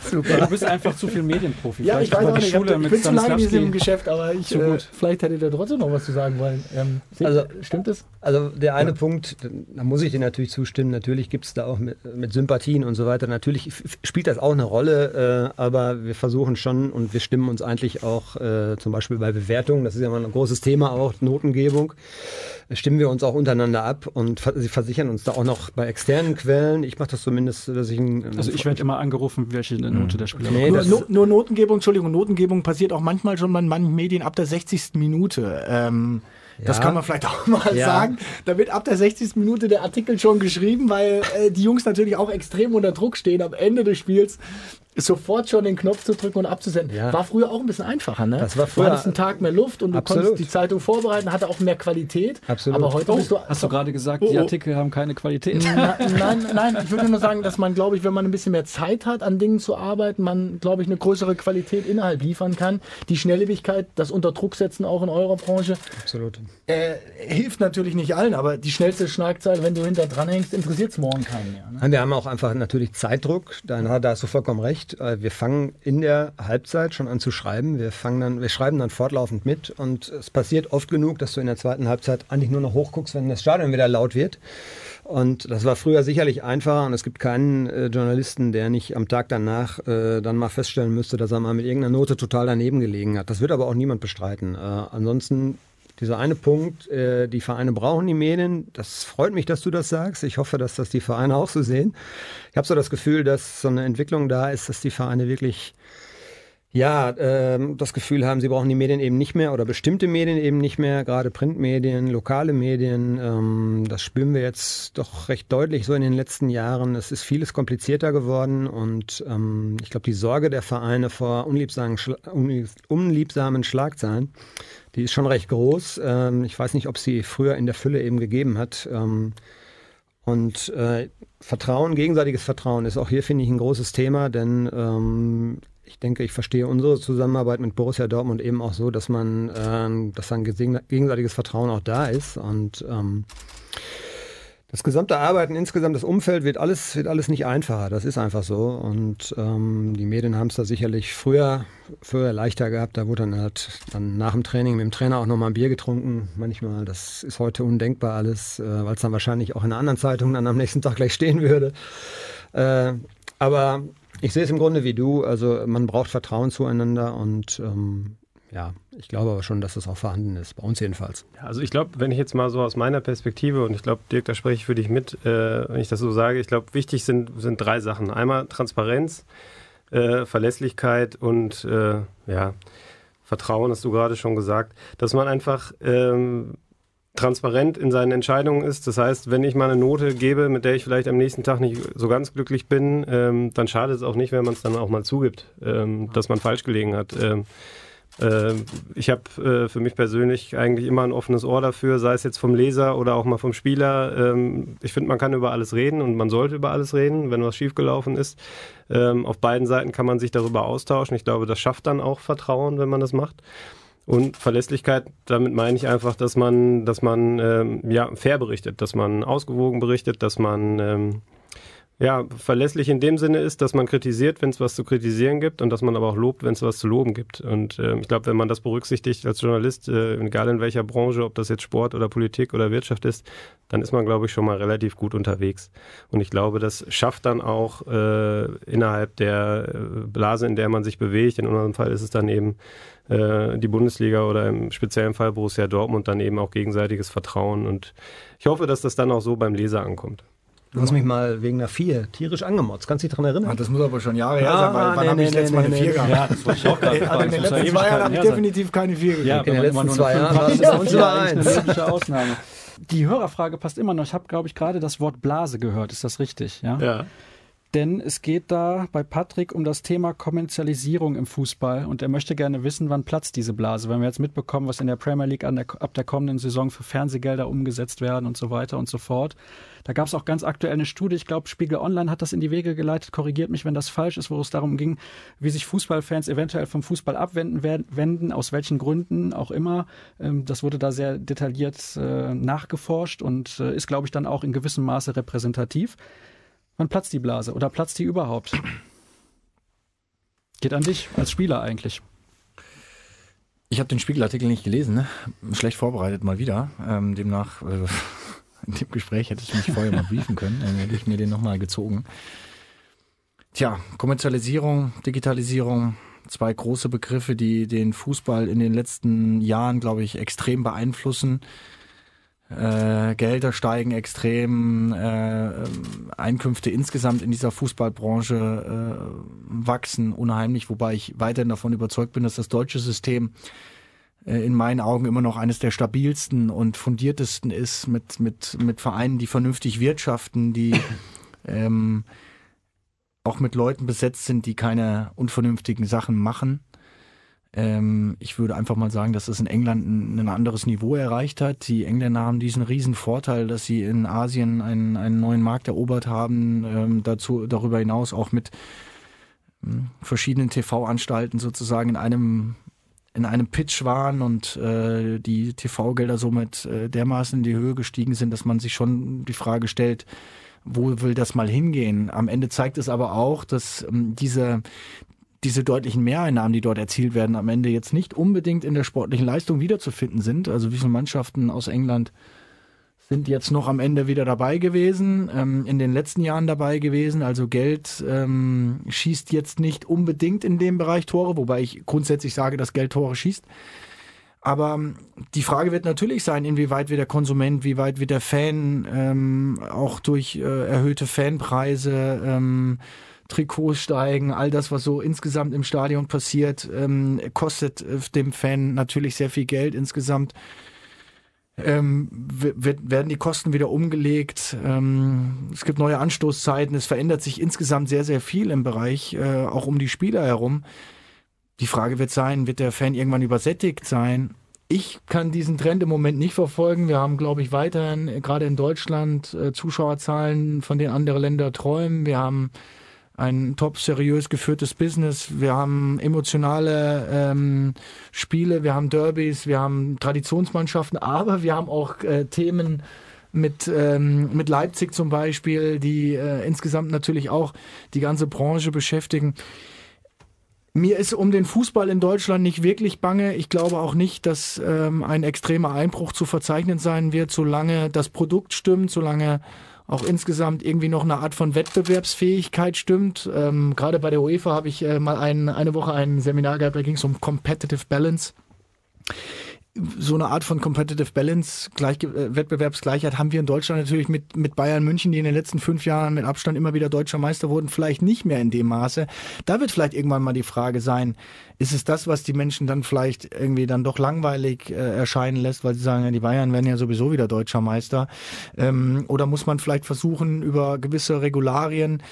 Super. du bist einfach zu viel Medienprofi. Ja, ich weiß auch nicht, Schule ich bin zu lange in diesem Geschäft, aber ich, äh, vielleicht hättet ihr trotzdem noch was zu sagen wollen. Ähm, also, stimmt es? Also der eine ja. Punkt, da muss ich dir natürlich zustimmen, natürlich gibt es da auch mit, mit, Sympathien und so weiter, natürlich spielt das auch eine Rolle, äh, aber wir versuchen schon und wir stimmen uns eigentlich auch äh, zum Beispiel bei Bewertungen, das ist ja mal ein großes Thema auch, Notengebung, stimmen wir uns auch untereinander ab und sie versichern uns da auch noch bei externen Quellen. Ich mache das zumindest, dass ich ein, Also ich werde immer angerufen, welche Note der Spieler nee, nur, nur, nur, Notengebung, Entschuldigung, Notengebung passiert auch manchmal schon bei manchen Medien ab der 60. Minute. Ähm, ja. Das kann man vielleicht auch [LAUGHS] mal ja. sagen. Da wird ab der 60. Minute der Artikel schon geschrieben, weil äh, die Jungs natürlich auch extrem unter Druck stehen am Ende des Spiels sofort schon den Knopf zu drücken und abzusenden. Ja. War früher auch ein bisschen einfacher, ne? Das war früher. Du hattest einen Tag mehr Luft und du Absolut. konntest die Zeitung vorbereiten, hatte auch mehr Qualität. Absolut. Aber heute oh, bist du. Hast du gerade gesagt, oh, oh. die Artikel haben keine Qualität? Na, nein, nein, ich würde nur sagen, dass man, glaube ich, wenn man ein bisschen mehr Zeit hat, an Dingen zu arbeiten, man, glaube ich, eine größere Qualität innerhalb liefern kann. Die Schnelllebigkeit, das Unterdrucksetzen auch in eurer Branche. Absolut. Äh, hilft natürlich nicht allen, aber die schnellste Schlagzeile, wenn du hinter dran hängst, interessiert es morgen keinen mehr. Ne? Wir haben auch einfach natürlich Zeitdruck. Da, da hast du vollkommen recht. Äh, wir fangen in der Halbzeit schon an zu schreiben. Wir fangen dann, wir schreiben dann fortlaufend mit und es passiert oft genug, dass du in der zweiten Halbzeit eigentlich nur noch hochguckst, wenn das Stadion wieder laut wird. Und das war früher sicherlich einfacher und es gibt keinen äh, Journalisten, der nicht am Tag danach äh, dann mal feststellen müsste, dass er mal mit irgendeiner Note total daneben gelegen hat. Das wird aber auch niemand bestreiten. Äh, ansonsten dieser eine Punkt, äh, die Vereine brauchen die Medien. Das freut mich, dass du das sagst. Ich hoffe, dass das die Vereine auch so sehen. Ich habe so das Gefühl, dass so eine Entwicklung da ist, dass die Vereine wirklich ja, ähm, das Gefühl haben, sie brauchen die Medien eben nicht mehr oder bestimmte Medien eben nicht mehr, gerade Printmedien, lokale Medien. Ähm, das spüren wir jetzt doch recht deutlich so in den letzten Jahren. Es ist vieles komplizierter geworden und ähm, ich glaube, die Sorge der Vereine vor unliebsamen, unliebsamen Schlagzeilen die ist schon recht groß. Ähm, ich weiß nicht, ob sie früher in der Fülle eben gegeben hat. Ähm, und äh, Vertrauen, gegenseitiges Vertrauen ist auch hier, finde ich, ein großes Thema, denn ähm, ich denke, ich verstehe unsere Zusammenarbeit mit Borussia Dortmund eben auch so, dass man, ähm, dass ein gegenseitiges Vertrauen auch da ist. Und ähm, das gesamte Arbeiten, insgesamt das Umfeld wird alles, wird alles nicht einfacher. Das ist einfach so. Und ähm, die Medien haben es da sicherlich früher, früher leichter gehabt. Da wurde dann halt dann nach dem Training mit dem Trainer auch nochmal ein Bier getrunken. Manchmal, das ist heute undenkbar alles, äh, weil es dann wahrscheinlich auch in einer anderen Zeitung dann am nächsten Tag gleich stehen würde. Äh, aber ich sehe es im Grunde wie du. Also man braucht Vertrauen zueinander und ähm, ja, ich glaube aber schon, dass das auch vorhanden ist, bei uns jedenfalls. Also ich glaube, wenn ich jetzt mal so aus meiner Perspektive, und ich glaube, Dirk, da spreche ich für dich mit, äh, wenn ich das so sage, ich glaube, wichtig sind, sind drei Sachen. Einmal Transparenz, äh, Verlässlichkeit und äh, ja, Vertrauen, hast du gerade schon gesagt, dass man einfach ähm, transparent in seinen Entscheidungen ist. Das heißt, wenn ich mal eine Note gebe, mit der ich vielleicht am nächsten Tag nicht so ganz glücklich bin, ähm, dann schadet es auch nicht, wenn man es dann auch mal zugibt, ähm, dass man falsch gelegen hat. Ähm, äh, ich habe äh, für mich persönlich eigentlich immer ein offenes Ohr dafür, sei es jetzt vom Leser oder auch mal vom Spieler. Ähm, ich finde, man kann über alles reden und man sollte über alles reden, wenn was schiefgelaufen ist. Ähm, auf beiden Seiten kann man sich darüber austauschen. Ich glaube, das schafft dann auch Vertrauen, wenn man das macht. Und Verlässlichkeit, damit meine ich einfach, dass man, dass man ähm, ja, fair berichtet, dass man ausgewogen berichtet, dass man ja, verlässlich in dem Sinne ist, dass man kritisiert, wenn es was zu kritisieren gibt und dass man aber auch lobt, wenn es was zu loben gibt. Und äh, ich glaube, wenn man das berücksichtigt als Journalist, äh, egal in welcher Branche, ob das jetzt Sport oder Politik oder Wirtschaft ist, dann ist man, glaube ich, schon mal relativ gut unterwegs. Und ich glaube, das schafft dann auch äh, innerhalb der äh, Blase, in der man sich bewegt, in unserem Fall ist es dann eben äh, die Bundesliga oder im speziellen Fall Borussia Dortmund, dann eben auch gegenseitiges Vertrauen. Und ich hoffe, dass das dann auch so beim Leser ankommt. Du hast mich mal wegen einer Vier tierisch angemotzt. Kannst du dich daran erinnern? Ah, das muss aber schon Jahre her sein, weil wann nee, habe ich nee, letztes nee, Mal eine Vier gehabt? Ja, das wollte ich auch gerade [LAUGHS] Also in den letzten zwei Jahren habe ich definitiv keine Vier gekriegt. Ja, in den letzten zwei Jahren war es nur eins. Ausnahme. Die Hörerfrage passt immer noch. Ich habe, glaube ich, gerade das Wort Blase gehört. Ist das richtig? Ja. ja. Denn es geht da bei Patrick um das Thema Kommerzialisierung im Fußball und er möchte gerne wissen, wann platzt diese Blase. Wenn wir jetzt mitbekommen, was in der Premier League der, ab der kommenden Saison für Fernsehgelder umgesetzt werden und so weiter und so fort. Da gab es auch ganz aktuell eine Studie, ich glaube, Spiegel Online hat das in die Wege geleitet, korrigiert mich, wenn das falsch ist, wo es darum ging, wie sich Fußballfans eventuell vom Fußball abwenden wenden, aus welchen Gründen auch immer. Ähm, das wurde da sehr detailliert äh, nachgeforscht und äh, ist, glaube ich, dann auch in gewissem Maße repräsentativ. Wann platzt die Blase oder platzt die überhaupt? Geht an dich als Spieler eigentlich. Ich habe den Spiegelartikel nicht gelesen, ne? schlecht vorbereitet mal wieder. Ähm, demnach, äh, [LAUGHS] in dem Gespräch hätte ich mich vorher mal briefen können, dann hätte ich mir den nochmal gezogen. Tja, Kommerzialisierung, Digitalisierung, zwei große Begriffe, die den Fußball in den letzten Jahren, glaube ich, extrem beeinflussen. Äh, Gelder steigen extrem, äh, Einkünfte insgesamt in dieser Fußballbranche äh, wachsen unheimlich, wobei ich weiterhin davon überzeugt bin, dass das deutsche System äh, in meinen Augen immer noch eines der stabilsten und fundiertesten ist, mit, mit, mit Vereinen, die vernünftig wirtschaften, die [LAUGHS] ähm, auch mit Leuten besetzt sind, die keine unvernünftigen Sachen machen. Ähm, ich würde einfach mal sagen, dass es in England ein, ein, anderes Niveau erreicht hat. Die Engländer haben diesen riesen Vorteil, dass sie in Asien einen, einen neuen Markt erobert haben, ähm, dazu darüber hinaus auch mit ähm, verschiedenen TV-Anstalten sozusagen in einem in einem Pitch waren und äh, die TV-Gelder somit äh, dermaßen in die Höhe gestiegen sind, dass man sich schon die Frage stellt, wo will das mal hingehen? Am Ende zeigt es aber auch, dass ähm, diese, diese deutlichen Mehreinnahmen, die dort erzielt werden, am Ende jetzt nicht unbedingt in der sportlichen Leistung wiederzufinden sind. Also wie viele Mannschaften aus England sind jetzt noch am Ende wieder dabei gewesen, ähm, in den letzten Jahren dabei gewesen. Also Geld ähm, schießt jetzt nicht unbedingt in dem Bereich Tore, wobei ich grundsätzlich sage, dass Geld Tore schießt. Aber ähm, die Frage wird natürlich sein, inwieweit wird der Konsument, wie weit wird der Fan ähm, auch durch äh, erhöhte Fanpreise ähm, Trikots steigen, all das, was so insgesamt im Stadion passiert, ähm, kostet äh, dem Fan natürlich sehr viel Geld insgesamt. Ähm, wird, werden die Kosten wieder umgelegt. Ähm, es gibt neue Anstoßzeiten. Es verändert sich insgesamt sehr, sehr viel im Bereich, äh, auch um die Spieler herum. Die Frage wird sein, wird der Fan irgendwann übersättigt sein? Ich kann diesen Trend im Moment nicht verfolgen. Wir haben, glaube ich, weiterhin, äh, gerade in Deutschland, äh, Zuschauerzahlen, von denen andere Länder träumen. Wir haben ein top seriös geführtes Business. Wir haben emotionale ähm, Spiele, wir haben Derbys, wir haben Traditionsmannschaften, aber wir haben auch äh, Themen mit, ähm, mit Leipzig zum Beispiel, die äh, insgesamt natürlich auch die ganze Branche beschäftigen. Mir ist um den Fußball in Deutschland nicht wirklich bange. Ich glaube auch nicht, dass ähm, ein extremer Einbruch zu verzeichnen sein wird, solange das Produkt stimmt, solange auch insgesamt irgendwie noch eine Art von Wettbewerbsfähigkeit stimmt. Ähm, Gerade bei der UEFA habe ich äh, mal ein, eine Woche ein Seminar gehabt, da ging es um Competitive Balance so eine Art von Competitive Balance, Gleich, äh, Wettbewerbsgleichheit haben wir in Deutschland natürlich mit, mit Bayern München, die in den letzten fünf Jahren mit Abstand immer wieder deutscher Meister wurden, vielleicht nicht mehr in dem Maße. Da wird vielleicht irgendwann mal die Frage sein, ist es das, was die Menschen dann vielleicht irgendwie dann doch langweilig äh, erscheinen lässt, weil sie sagen, ja, die Bayern werden ja sowieso wieder deutscher Meister? Ähm, oder muss man vielleicht versuchen, über gewisse Regularien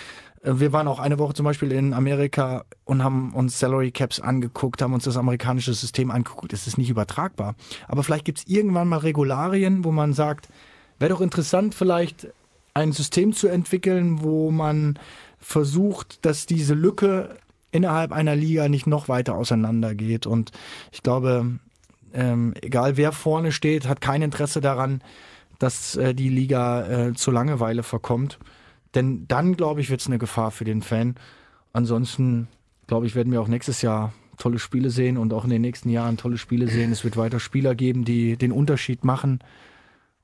wir waren auch eine Woche zum Beispiel in Amerika und haben uns Salary Caps angeguckt, haben uns das amerikanische System angeguckt. Es ist nicht übertragbar. Aber vielleicht gibt es irgendwann mal Regularien, wo man sagt, wäre doch interessant, vielleicht ein System zu entwickeln, wo man versucht, dass diese Lücke innerhalb einer Liga nicht noch weiter auseinandergeht. Und ich glaube, ähm, egal wer vorne steht, hat kein Interesse daran, dass äh, die Liga äh, zur Langeweile verkommt. Denn dann, glaube ich, wird es eine Gefahr für den Fan. Ansonsten, glaube ich, werden wir auch nächstes Jahr tolle Spiele sehen und auch in den nächsten Jahren tolle Spiele sehen. Es wird weiter Spieler geben, die den Unterschied machen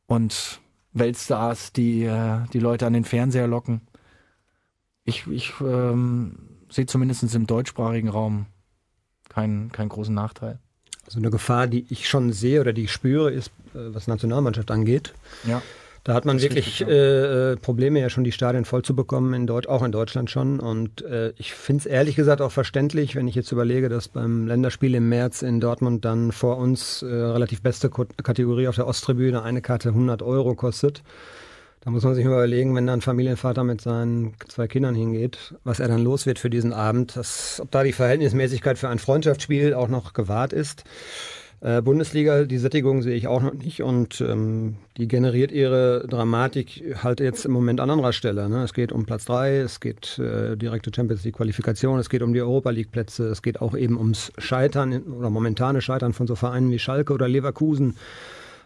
und Weltstars, die äh, die Leute an den Fernseher locken. Ich, ich ähm, sehe zumindest im deutschsprachigen Raum keinen, keinen großen Nachteil. Also eine Gefahr, die ich schon sehe oder die ich spüre, ist, äh, was Nationalmannschaft angeht. Ja. Da hat man wirklich. Äh, äh, Probleme, ja schon die Stadien voll zu bekommen, in Deutsch, auch in Deutschland schon. Und äh, ich finde es ehrlich gesagt auch verständlich, wenn ich jetzt überlege, dass beim Länderspiel im März in Dortmund dann vor uns äh, relativ beste Ko Kategorie auf der Osttribüne eine Karte 100 Euro kostet. Da muss man sich mal überlegen, wenn da ein Familienvater mit seinen zwei Kindern hingeht, was er dann los wird für diesen Abend, dass, ob da die Verhältnismäßigkeit für ein Freundschaftsspiel auch noch gewahrt ist. Äh, Bundesliga, die Sättigung sehe ich auch noch nicht und ähm, die generiert ihre Dramatik halt jetzt im Moment an anderer Stelle. Ne? Es geht um Platz 3, es geht äh, direkte Champions League Qualifikation, es geht um die Europa League Plätze, es geht auch eben ums Scheitern oder momentane Scheitern von so Vereinen wie Schalke oder Leverkusen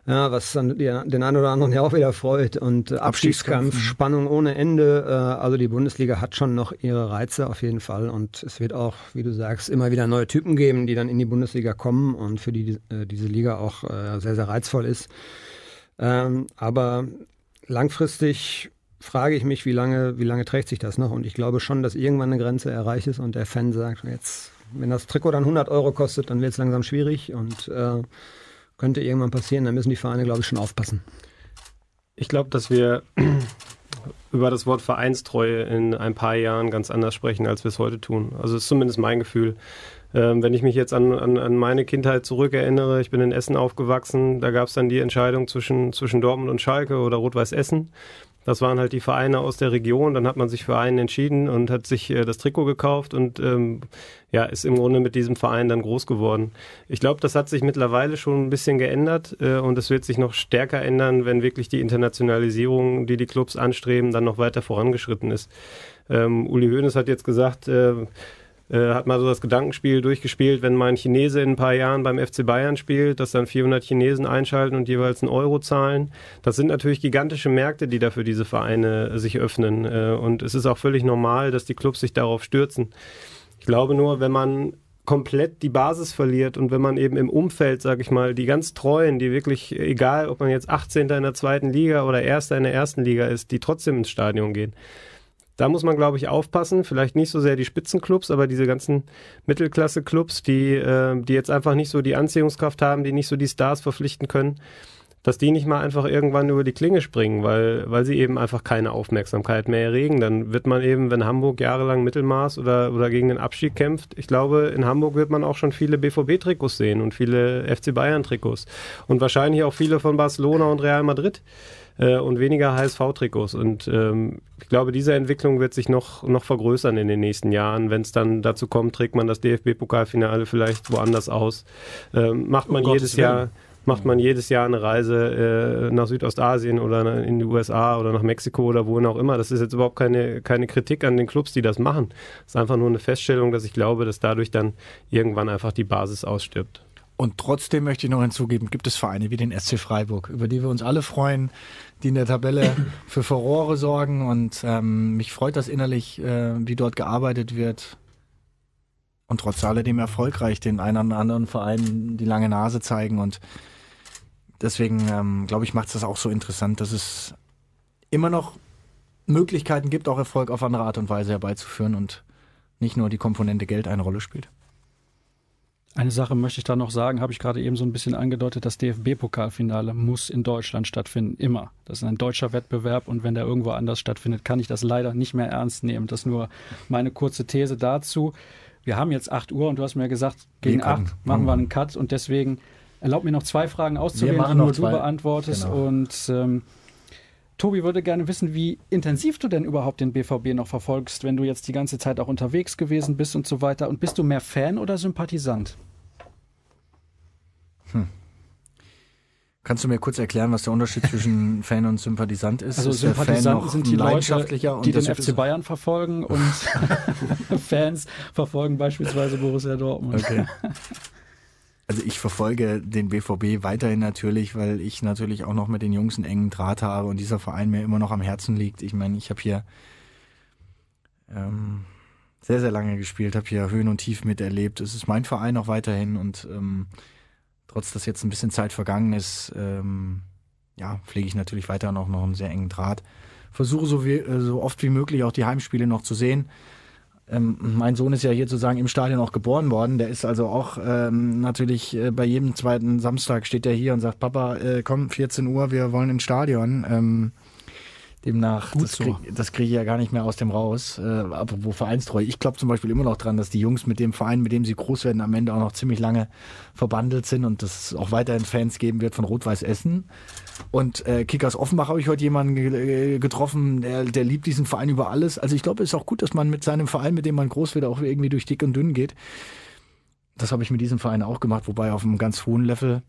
ja, was dann den einen oder anderen ja auch wieder freut. Und äh, Abstiegskampf, Spannung ohne Ende. Äh, also die Bundesliga hat schon noch ihre Reize auf jeden Fall. Und es wird auch, wie du sagst, immer wieder neue Typen geben, die dann in die Bundesliga kommen und für die äh, diese Liga auch sehr, sehr reizvoll ist. Ähm, aber langfristig frage ich mich, wie lange, wie lange trägt sich das noch? Und ich glaube schon, dass irgendwann eine Grenze erreicht ist und der Fan sagt, jetzt, wenn das Trikot dann 100 Euro kostet, dann wird es langsam schwierig und äh, könnte irgendwann passieren. Da müssen die Vereine, glaube ich, schon aufpassen. Ich glaube, dass wir [CLEARS THROAT] über das Wort Vereinstreue in ein paar Jahren ganz anders sprechen, als wir es heute tun. Also ist zumindest mein Gefühl. Ähm, wenn ich mich jetzt an, an, an meine Kindheit zurückerinnere, ich bin in Essen aufgewachsen, da gab es dann die Entscheidung zwischen, zwischen Dortmund und Schalke oder Rot-Weiß Essen. Das waren halt die Vereine aus der Region. Dann hat man sich für einen entschieden und hat sich äh, das Trikot gekauft und ähm, ja, ist im Grunde mit diesem Verein dann groß geworden. Ich glaube, das hat sich mittlerweile schon ein bisschen geändert äh, und es wird sich noch stärker ändern, wenn wirklich die Internationalisierung, die die Clubs anstreben, dann noch weiter vorangeschritten ist. Ähm, Uli Hoeneß hat jetzt gesagt, äh, äh, hat mal so das Gedankenspiel durchgespielt, wenn mal ein Chinese in ein paar Jahren beim FC Bayern spielt, dass dann 400 Chinesen einschalten und jeweils einen Euro zahlen. Das sind natürlich gigantische Märkte, die da für diese Vereine sich öffnen. Äh, und es ist auch völlig normal, dass die Clubs sich darauf stürzen. Ich glaube nur, wenn man komplett die Basis verliert und wenn man eben im Umfeld, sag ich mal, die ganz Treuen, die wirklich, egal ob man jetzt 18. in der zweiten Liga oder Erster in der ersten Liga ist, die trotzdem ins Stadion gehen, da muss man, glaube ich, aufpassen. Vielleicht nicht so sehr die Spitzenclubs, aber diese ganzen Mittelklasse-Clubs, die, äh, die jetzt einfach nicht so die Anziehungskraft haben, die nicht so die Stars verpflichten können, dass die nicht mal einfach irgendwann über die Klinge springen, weil, weil sie eben einfach keine Aufmerksamkeit mehr erregen. Dann wird man eben, wenn Hamburg jahrelang Mittelmaß oder, oder gegen den Abstieg kämpft, ich glaube, in Hamburg wird man auch schon viele BVB-Trikots sehen und viele FC Bayern-Trikots und wahrscheinlich auch viele von Barcelona und Real Madrid äh, und weniger HSV-Trikots. Und ähm, ich glaube, diese Entwicklung wird sich noch, noch vergrößern in den nächsten Jahren. Wenn es dann dazu kommt, trägt man das DFB-Pokalfinale vielleicht woanders aus. Ähm, macht man oh jedes Jahr macht man jedes Jahr eine Reise äh, nach Südostasien oder in die USA oder nach Mexiko oder wohin auch immer. Das ist jetzt überhaupt keine, keine Kritik an den Clubs, die das machen. Es ist einfach nur eine Feststellung, dass ich glaube, dass dadurch dann irgendwann einfach die Basis ausstirbt. Und trotzdem möchte ich noch hinzugeben, gibt es Vereine wie den SC Freiburg, über die wir uns alle freuen, die in der Tabelle [LAUGHS] für Furore sorgen. Und ähm, mich freut das innerlich, äh, wie dort gearbeitet wird. Und trotz alledem erfolgreich den einen oder anderen Vereinen die lange Nase zeigen. Und deswegen, ähm, glaube ich, macht es das auch so interessant, dass es immer noch Möglichkeiten gibt, auch Erfolg auf andere Art und Weise herbeizuführen und nicht nur die Komponente Geld eine Rolle spielt. Eine Sache möchte ich da noch sagen, habe ich gerade eben so ein bisschen angedeutet, das DFB-Pokalfinale muss in Deutschland stattfinden, immer. Das ist ein deutscher Wettbewerb und wenn der irgendwo anders stattfindet, kann ich das leider nicht mehr ernst nehmen. Das ist nur meine kurze These dazu. Wir haben jetzt 8 Uhr und du hast mir gesagt, gegen 8 machen wir einen Cut und deswegen erlaub mir noch zwei Fragen auszuwählen, die nur zwei. du beantwortest genau. und ähm, Tobi würde gerne wissen, wie intensiv du denn überhaupt den BVB noch verfolgst, wenn du jetzt die ganze Zeit auch unterwegs gewesen bist und so weiter. Und bist du mehr Fan oder Sympathisant? Hm. Kannst du mir kurz erklären, was der Unterschied [LAUGHS] zwischen Fan und Sympathisant ist? Also ist Sympathisanten sind die Leute, die den FC Bayern verfolgen und [LAUGHS] [LAUGHS] Fans verfolgen beispielsweise Borussia Dortmund. Okay. Also ich verfolge den BVB weiterhin natürlich, weil ich natürlich auch noch mit den Jungs einen engen Draht habe und dieser Verein mir immer noch am Herzen liegt. Ich meine, ich habe hier ähm, sehr, sehr lange gespielt, habe hier Höhen und Tiefen miterlebt. Es ist mein Verein auch weiterhin und ähm, trotz dass jetzt ein bisschen Zeit vergangen ist, ähm, ja, pflege ich natürlich weiter noch, noch einen sehr engen Draht. Versuche so, wie, so oft wie möglich auch die Heimspiele noch zu sehen. Ähm, mein Sohn ist ja hier sozusagen im Stadion auch geboren worden. Der ist also auch ähm, natürlich äh, bei jedem zweiten Samstag steht er hier und sagt, Papa, äh, komm, 14 Uhr, wir wollen ins Stadion. Ähm, Demnach, Gut das, so. krieg, kriege ich ja gar nicht mehr aus dem raus. Äh, apropos Vereinstreu. Ich glaube zum Beispiel immer noch dran, dass die Jungs mit dem Verein, mit dem sie groß werden, am Ende auch noch ziemlich lange verbandelt sind und dass es auch weiterhin Fans geben wird von Rot-Weiß Essen. Und äh, Kickers Offenbach habe ich heute jemanden ge äh, getroffen, der, der liebt diesen Verein über alles. Also ich glaube, es ist auch gut, dass man mit seinem Verein, mit dem man groß wird, auch irgendwie durch dick und dünn geht. Das habe ich mit diesem Verein auch gemacht, wobei auf einem ganz hohen Level.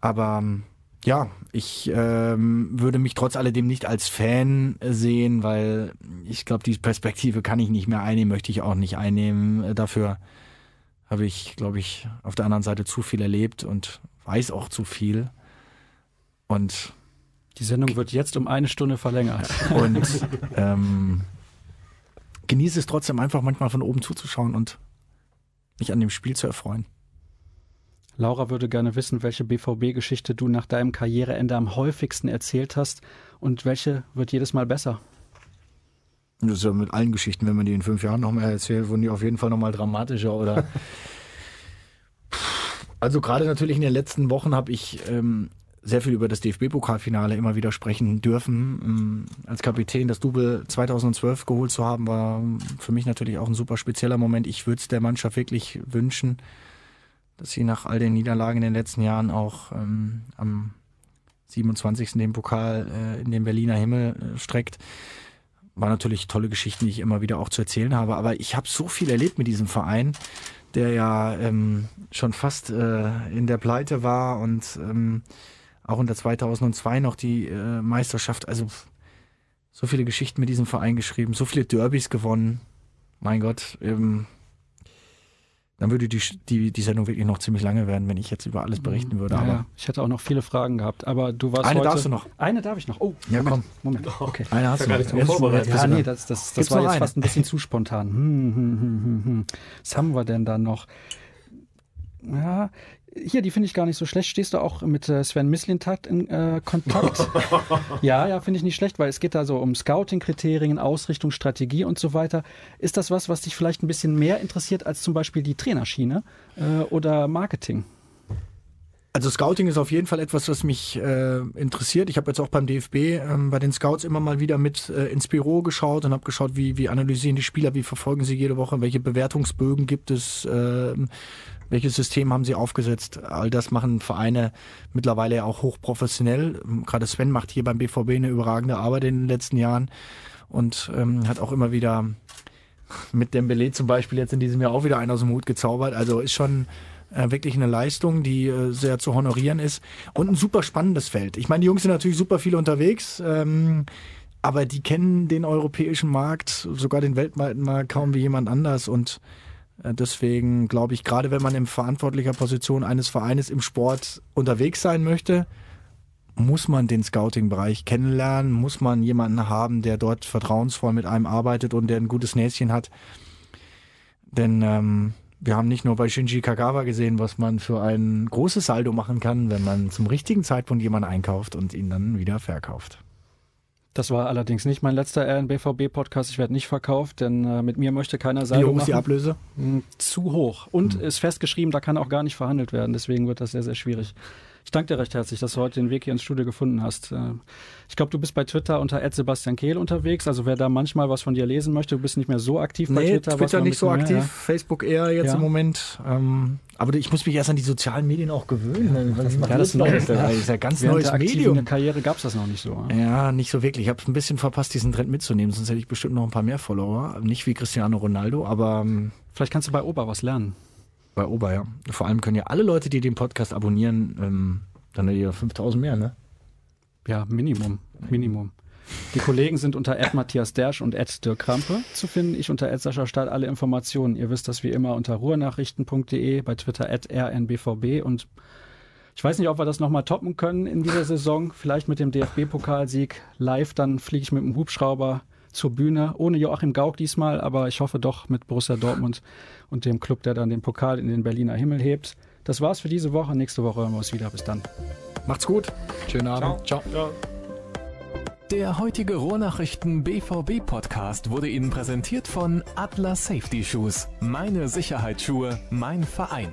Aber ähm, ja, ich ähm, würde mich trotz alledem nicht als Fan sehen, weil ich glaube, diese Perspektive kann ich nicht mehr einnehmen, möchte ich auch nicht einnehmen. Dafür habe ich, glaube ich, auf der anderen Seite zu viel erlebt und weiß auch zu viel. Und die Sendung wird jetzt um eine Stunde verlängert. [LAUGHS] Und ähm, genieße es trotzdem einfach manchmal von oben zuzuschauen und mich an dem Spiel zu erfreuen. Laura würde gerne wissen, welche BVB-Geschichte du nach deinem Karriereende am häufigsten erzählt hast und welche wird jedes Mal besser? Das ist ja mit allen Geschichten, wenn man die in fünf Jahren nochmal erzählt, wurden die auf jeden Fall nochmal dramatischer oder. [LAUGHS] also gerade natürlich in den letzten Wochen habe ich ähm, sehr viel über das DFB-Pokalfinale immer wieder sprechen dürfen. Ähm, als Kapitän das Double 2012 geholt zu haben, war für mich natürlich auch ein super spezieller Moment. Ich würde es der Mannschaft wirklich wünschen, dass sie nach all den Niederlagen in den letzten Jahren auch ähm, am 27. den Pokal äh, in den Berliner Himmel äh, streckt. War natürlich tolle Geschichten, die ich immer wieder auch zu erzählen habe. Aber ich habe so viel erlebt mit diesem Verein, der ja ähm, schon fast äh, in der Pleite war und ähm, auch unter 2002 noch die äh, Meisterschaft. Also so viele Geschichten mit diesem Verein geschrieben, so viele Derbys gewonnen. Mein Gott, ähm, dann würde die, die, die Sendung wirklich noch ziemlich lange werden, wenn ich jetzt über alles berichten würde. Aber ja, ich hätte auch noch viele Fragen gehabt, aber du warst Eine heute, darfst du noch. Eine darf ich noch. Oh, ja, Moment, komm. Moment. Okay. Eine hast du noch. Vorbereitet. Ja, nee, das, das, das war jetzt eine? fast ein bisschen zu spontan. Hm, hm, hm, hm, hm. Was haben wir denn da noch? Ja, hier, die finde ich gar nicht so schlecht. Stehst du auch mit äh, Sven Mislintat in äh, Kontakt? [LAUGHS] ja, ja, finde ich nicht schlecht, weil es geht da so um Scouting-Kriterien, Ausrichtung, Strategie und so weiter. Ist das was, was dich vielleicht ein bisschen mehr interessiert als zum Beispiel die Trainerschiene äh, oder Marketing? Also Scouting ist auf jeden Fall etwas, was mich äh, interessiert. Ich habe jetzt auch beim DFB ähm, bei den Scouts immer mal wieder mit äh, ins Büro geschaut und habe geschaut, wie, wie analysieren die Spieler, wie verfolgen sie jede Woche, welche Bewertungsbögen gibt es, äh, welches System haben sie aufgesetzt? All das machen Vereine mittlerweile auch hochprofessionell. Gerade Sven macht hier beim BVB eine überragende Arbeit in den letzten Jahren und ähm, hat auch immer wieder mit dem Belay zum Beispiel jetzt in diesem Jahr auch wieder einen aus dem Hut gezaubert. Also ist schon äh, wirklich eine Leistung, die äh, sehr zu honorieren ist und ein super spannendes Feld. Ich meine, die Jungs sind natürlich super viel unterwegs. Ähm, aber die kennen den europäischen Markt, sogar den weltweiten Markt kaum wie jemand anders und deswegen glaube ich, gerade wenn man in verantwortlicher Position eines Vereines im Sport unterwegs sein möchte, muss man den Scouting-Bereich kennenlernen, muss man jemanden haben, der dort vertrauensvoll mit einem arbeitet und der ein gutes Näschen hat. Denn ähm, wir haben nicht nur bei Shinji Kagawa gesehen, was man für ein großes Saldo machen kann, wenn man zum richtigen Zeitpunkt jemanden einkauft und ihn dann wieder verkauft. Das war allerdings nicht mein letzter RNBVB-Podcast. Ich werde nicht verkauft, denn äh, mit mir möchte keiner sein. Wie hoch ist die Ablöse? Hm, zu hoch. Und hm. ist festgeschrieben, da kann auch gar nicht verhandelt werden. Deswegen wird das sehr, sehr schwierig. Ich danke dir recht herzlich, dass du heute den Weg hier ins Studio gefunden hast. Äh, ich glaube, du bist bei Twitter unter Sebastian Kehl unterwegs. Also wer da manchmal was von dir lesen möchte, du bist nicht mehr so aktiv bei nee, Twitter. Twitter nicht so aktiv, mehr, ja. Facebook eher jetzt ja. im Moment. Ähm, aber ich muss mich erst an die sozialen Medien auch gewöhnen. Das, ja, das, neu, das ist ja ganz neues Medium. In der Karriere gab es das noch nicht so. Ja, nicht so wirklich. Ich habe ein bisschen verpasst, diesen Trend mitzunehmen. Sonst hätte ich bestimmt noch ein paar mehr Follower. Nicht wie Cristiano Ronaldo, aber... Ähm, Vielleicht kannst du bei Ober was lernen. Bei Ober, ja. Vor allem können ja alle Leute, die den Podcast abonnieren, ähm, dann ihr 5000 mehr, ne? Ja, Minimum. Minimum. Die Kollegen sind unter Matthias Dersch und Dirk Krampe zu finden. Ich unter Sascha Stadt. Alle Informationen, ihr wisst das wie immer unter ruhrnachrichten.de, bei Twitter rnbvb und ich weiß nicht, ob wir das nochmal toppen können in dieser Saison. Vielleicht mit dem DFB-Pokalsieg live, dann fliege ich mit dem Hubschrauber zur Bühne, ohne Joachim Gauck diesmal, aber ich hoffe doch mit Borussia Dortmund und dem Club, der dann den Pokal in den Berliner Himmel hebt. Das war's für diese Woche. Nächste Woche hören wir uns wieder. Bis dann. Macht's gut. Schönen Abend. Ciao. Ciao. Der heutige Rohrnachrichten BVB Podcast wurde Ihnen präsentiert von Atlas Safety Shoes. Meine Sicherheitsschuhe, mein Verein.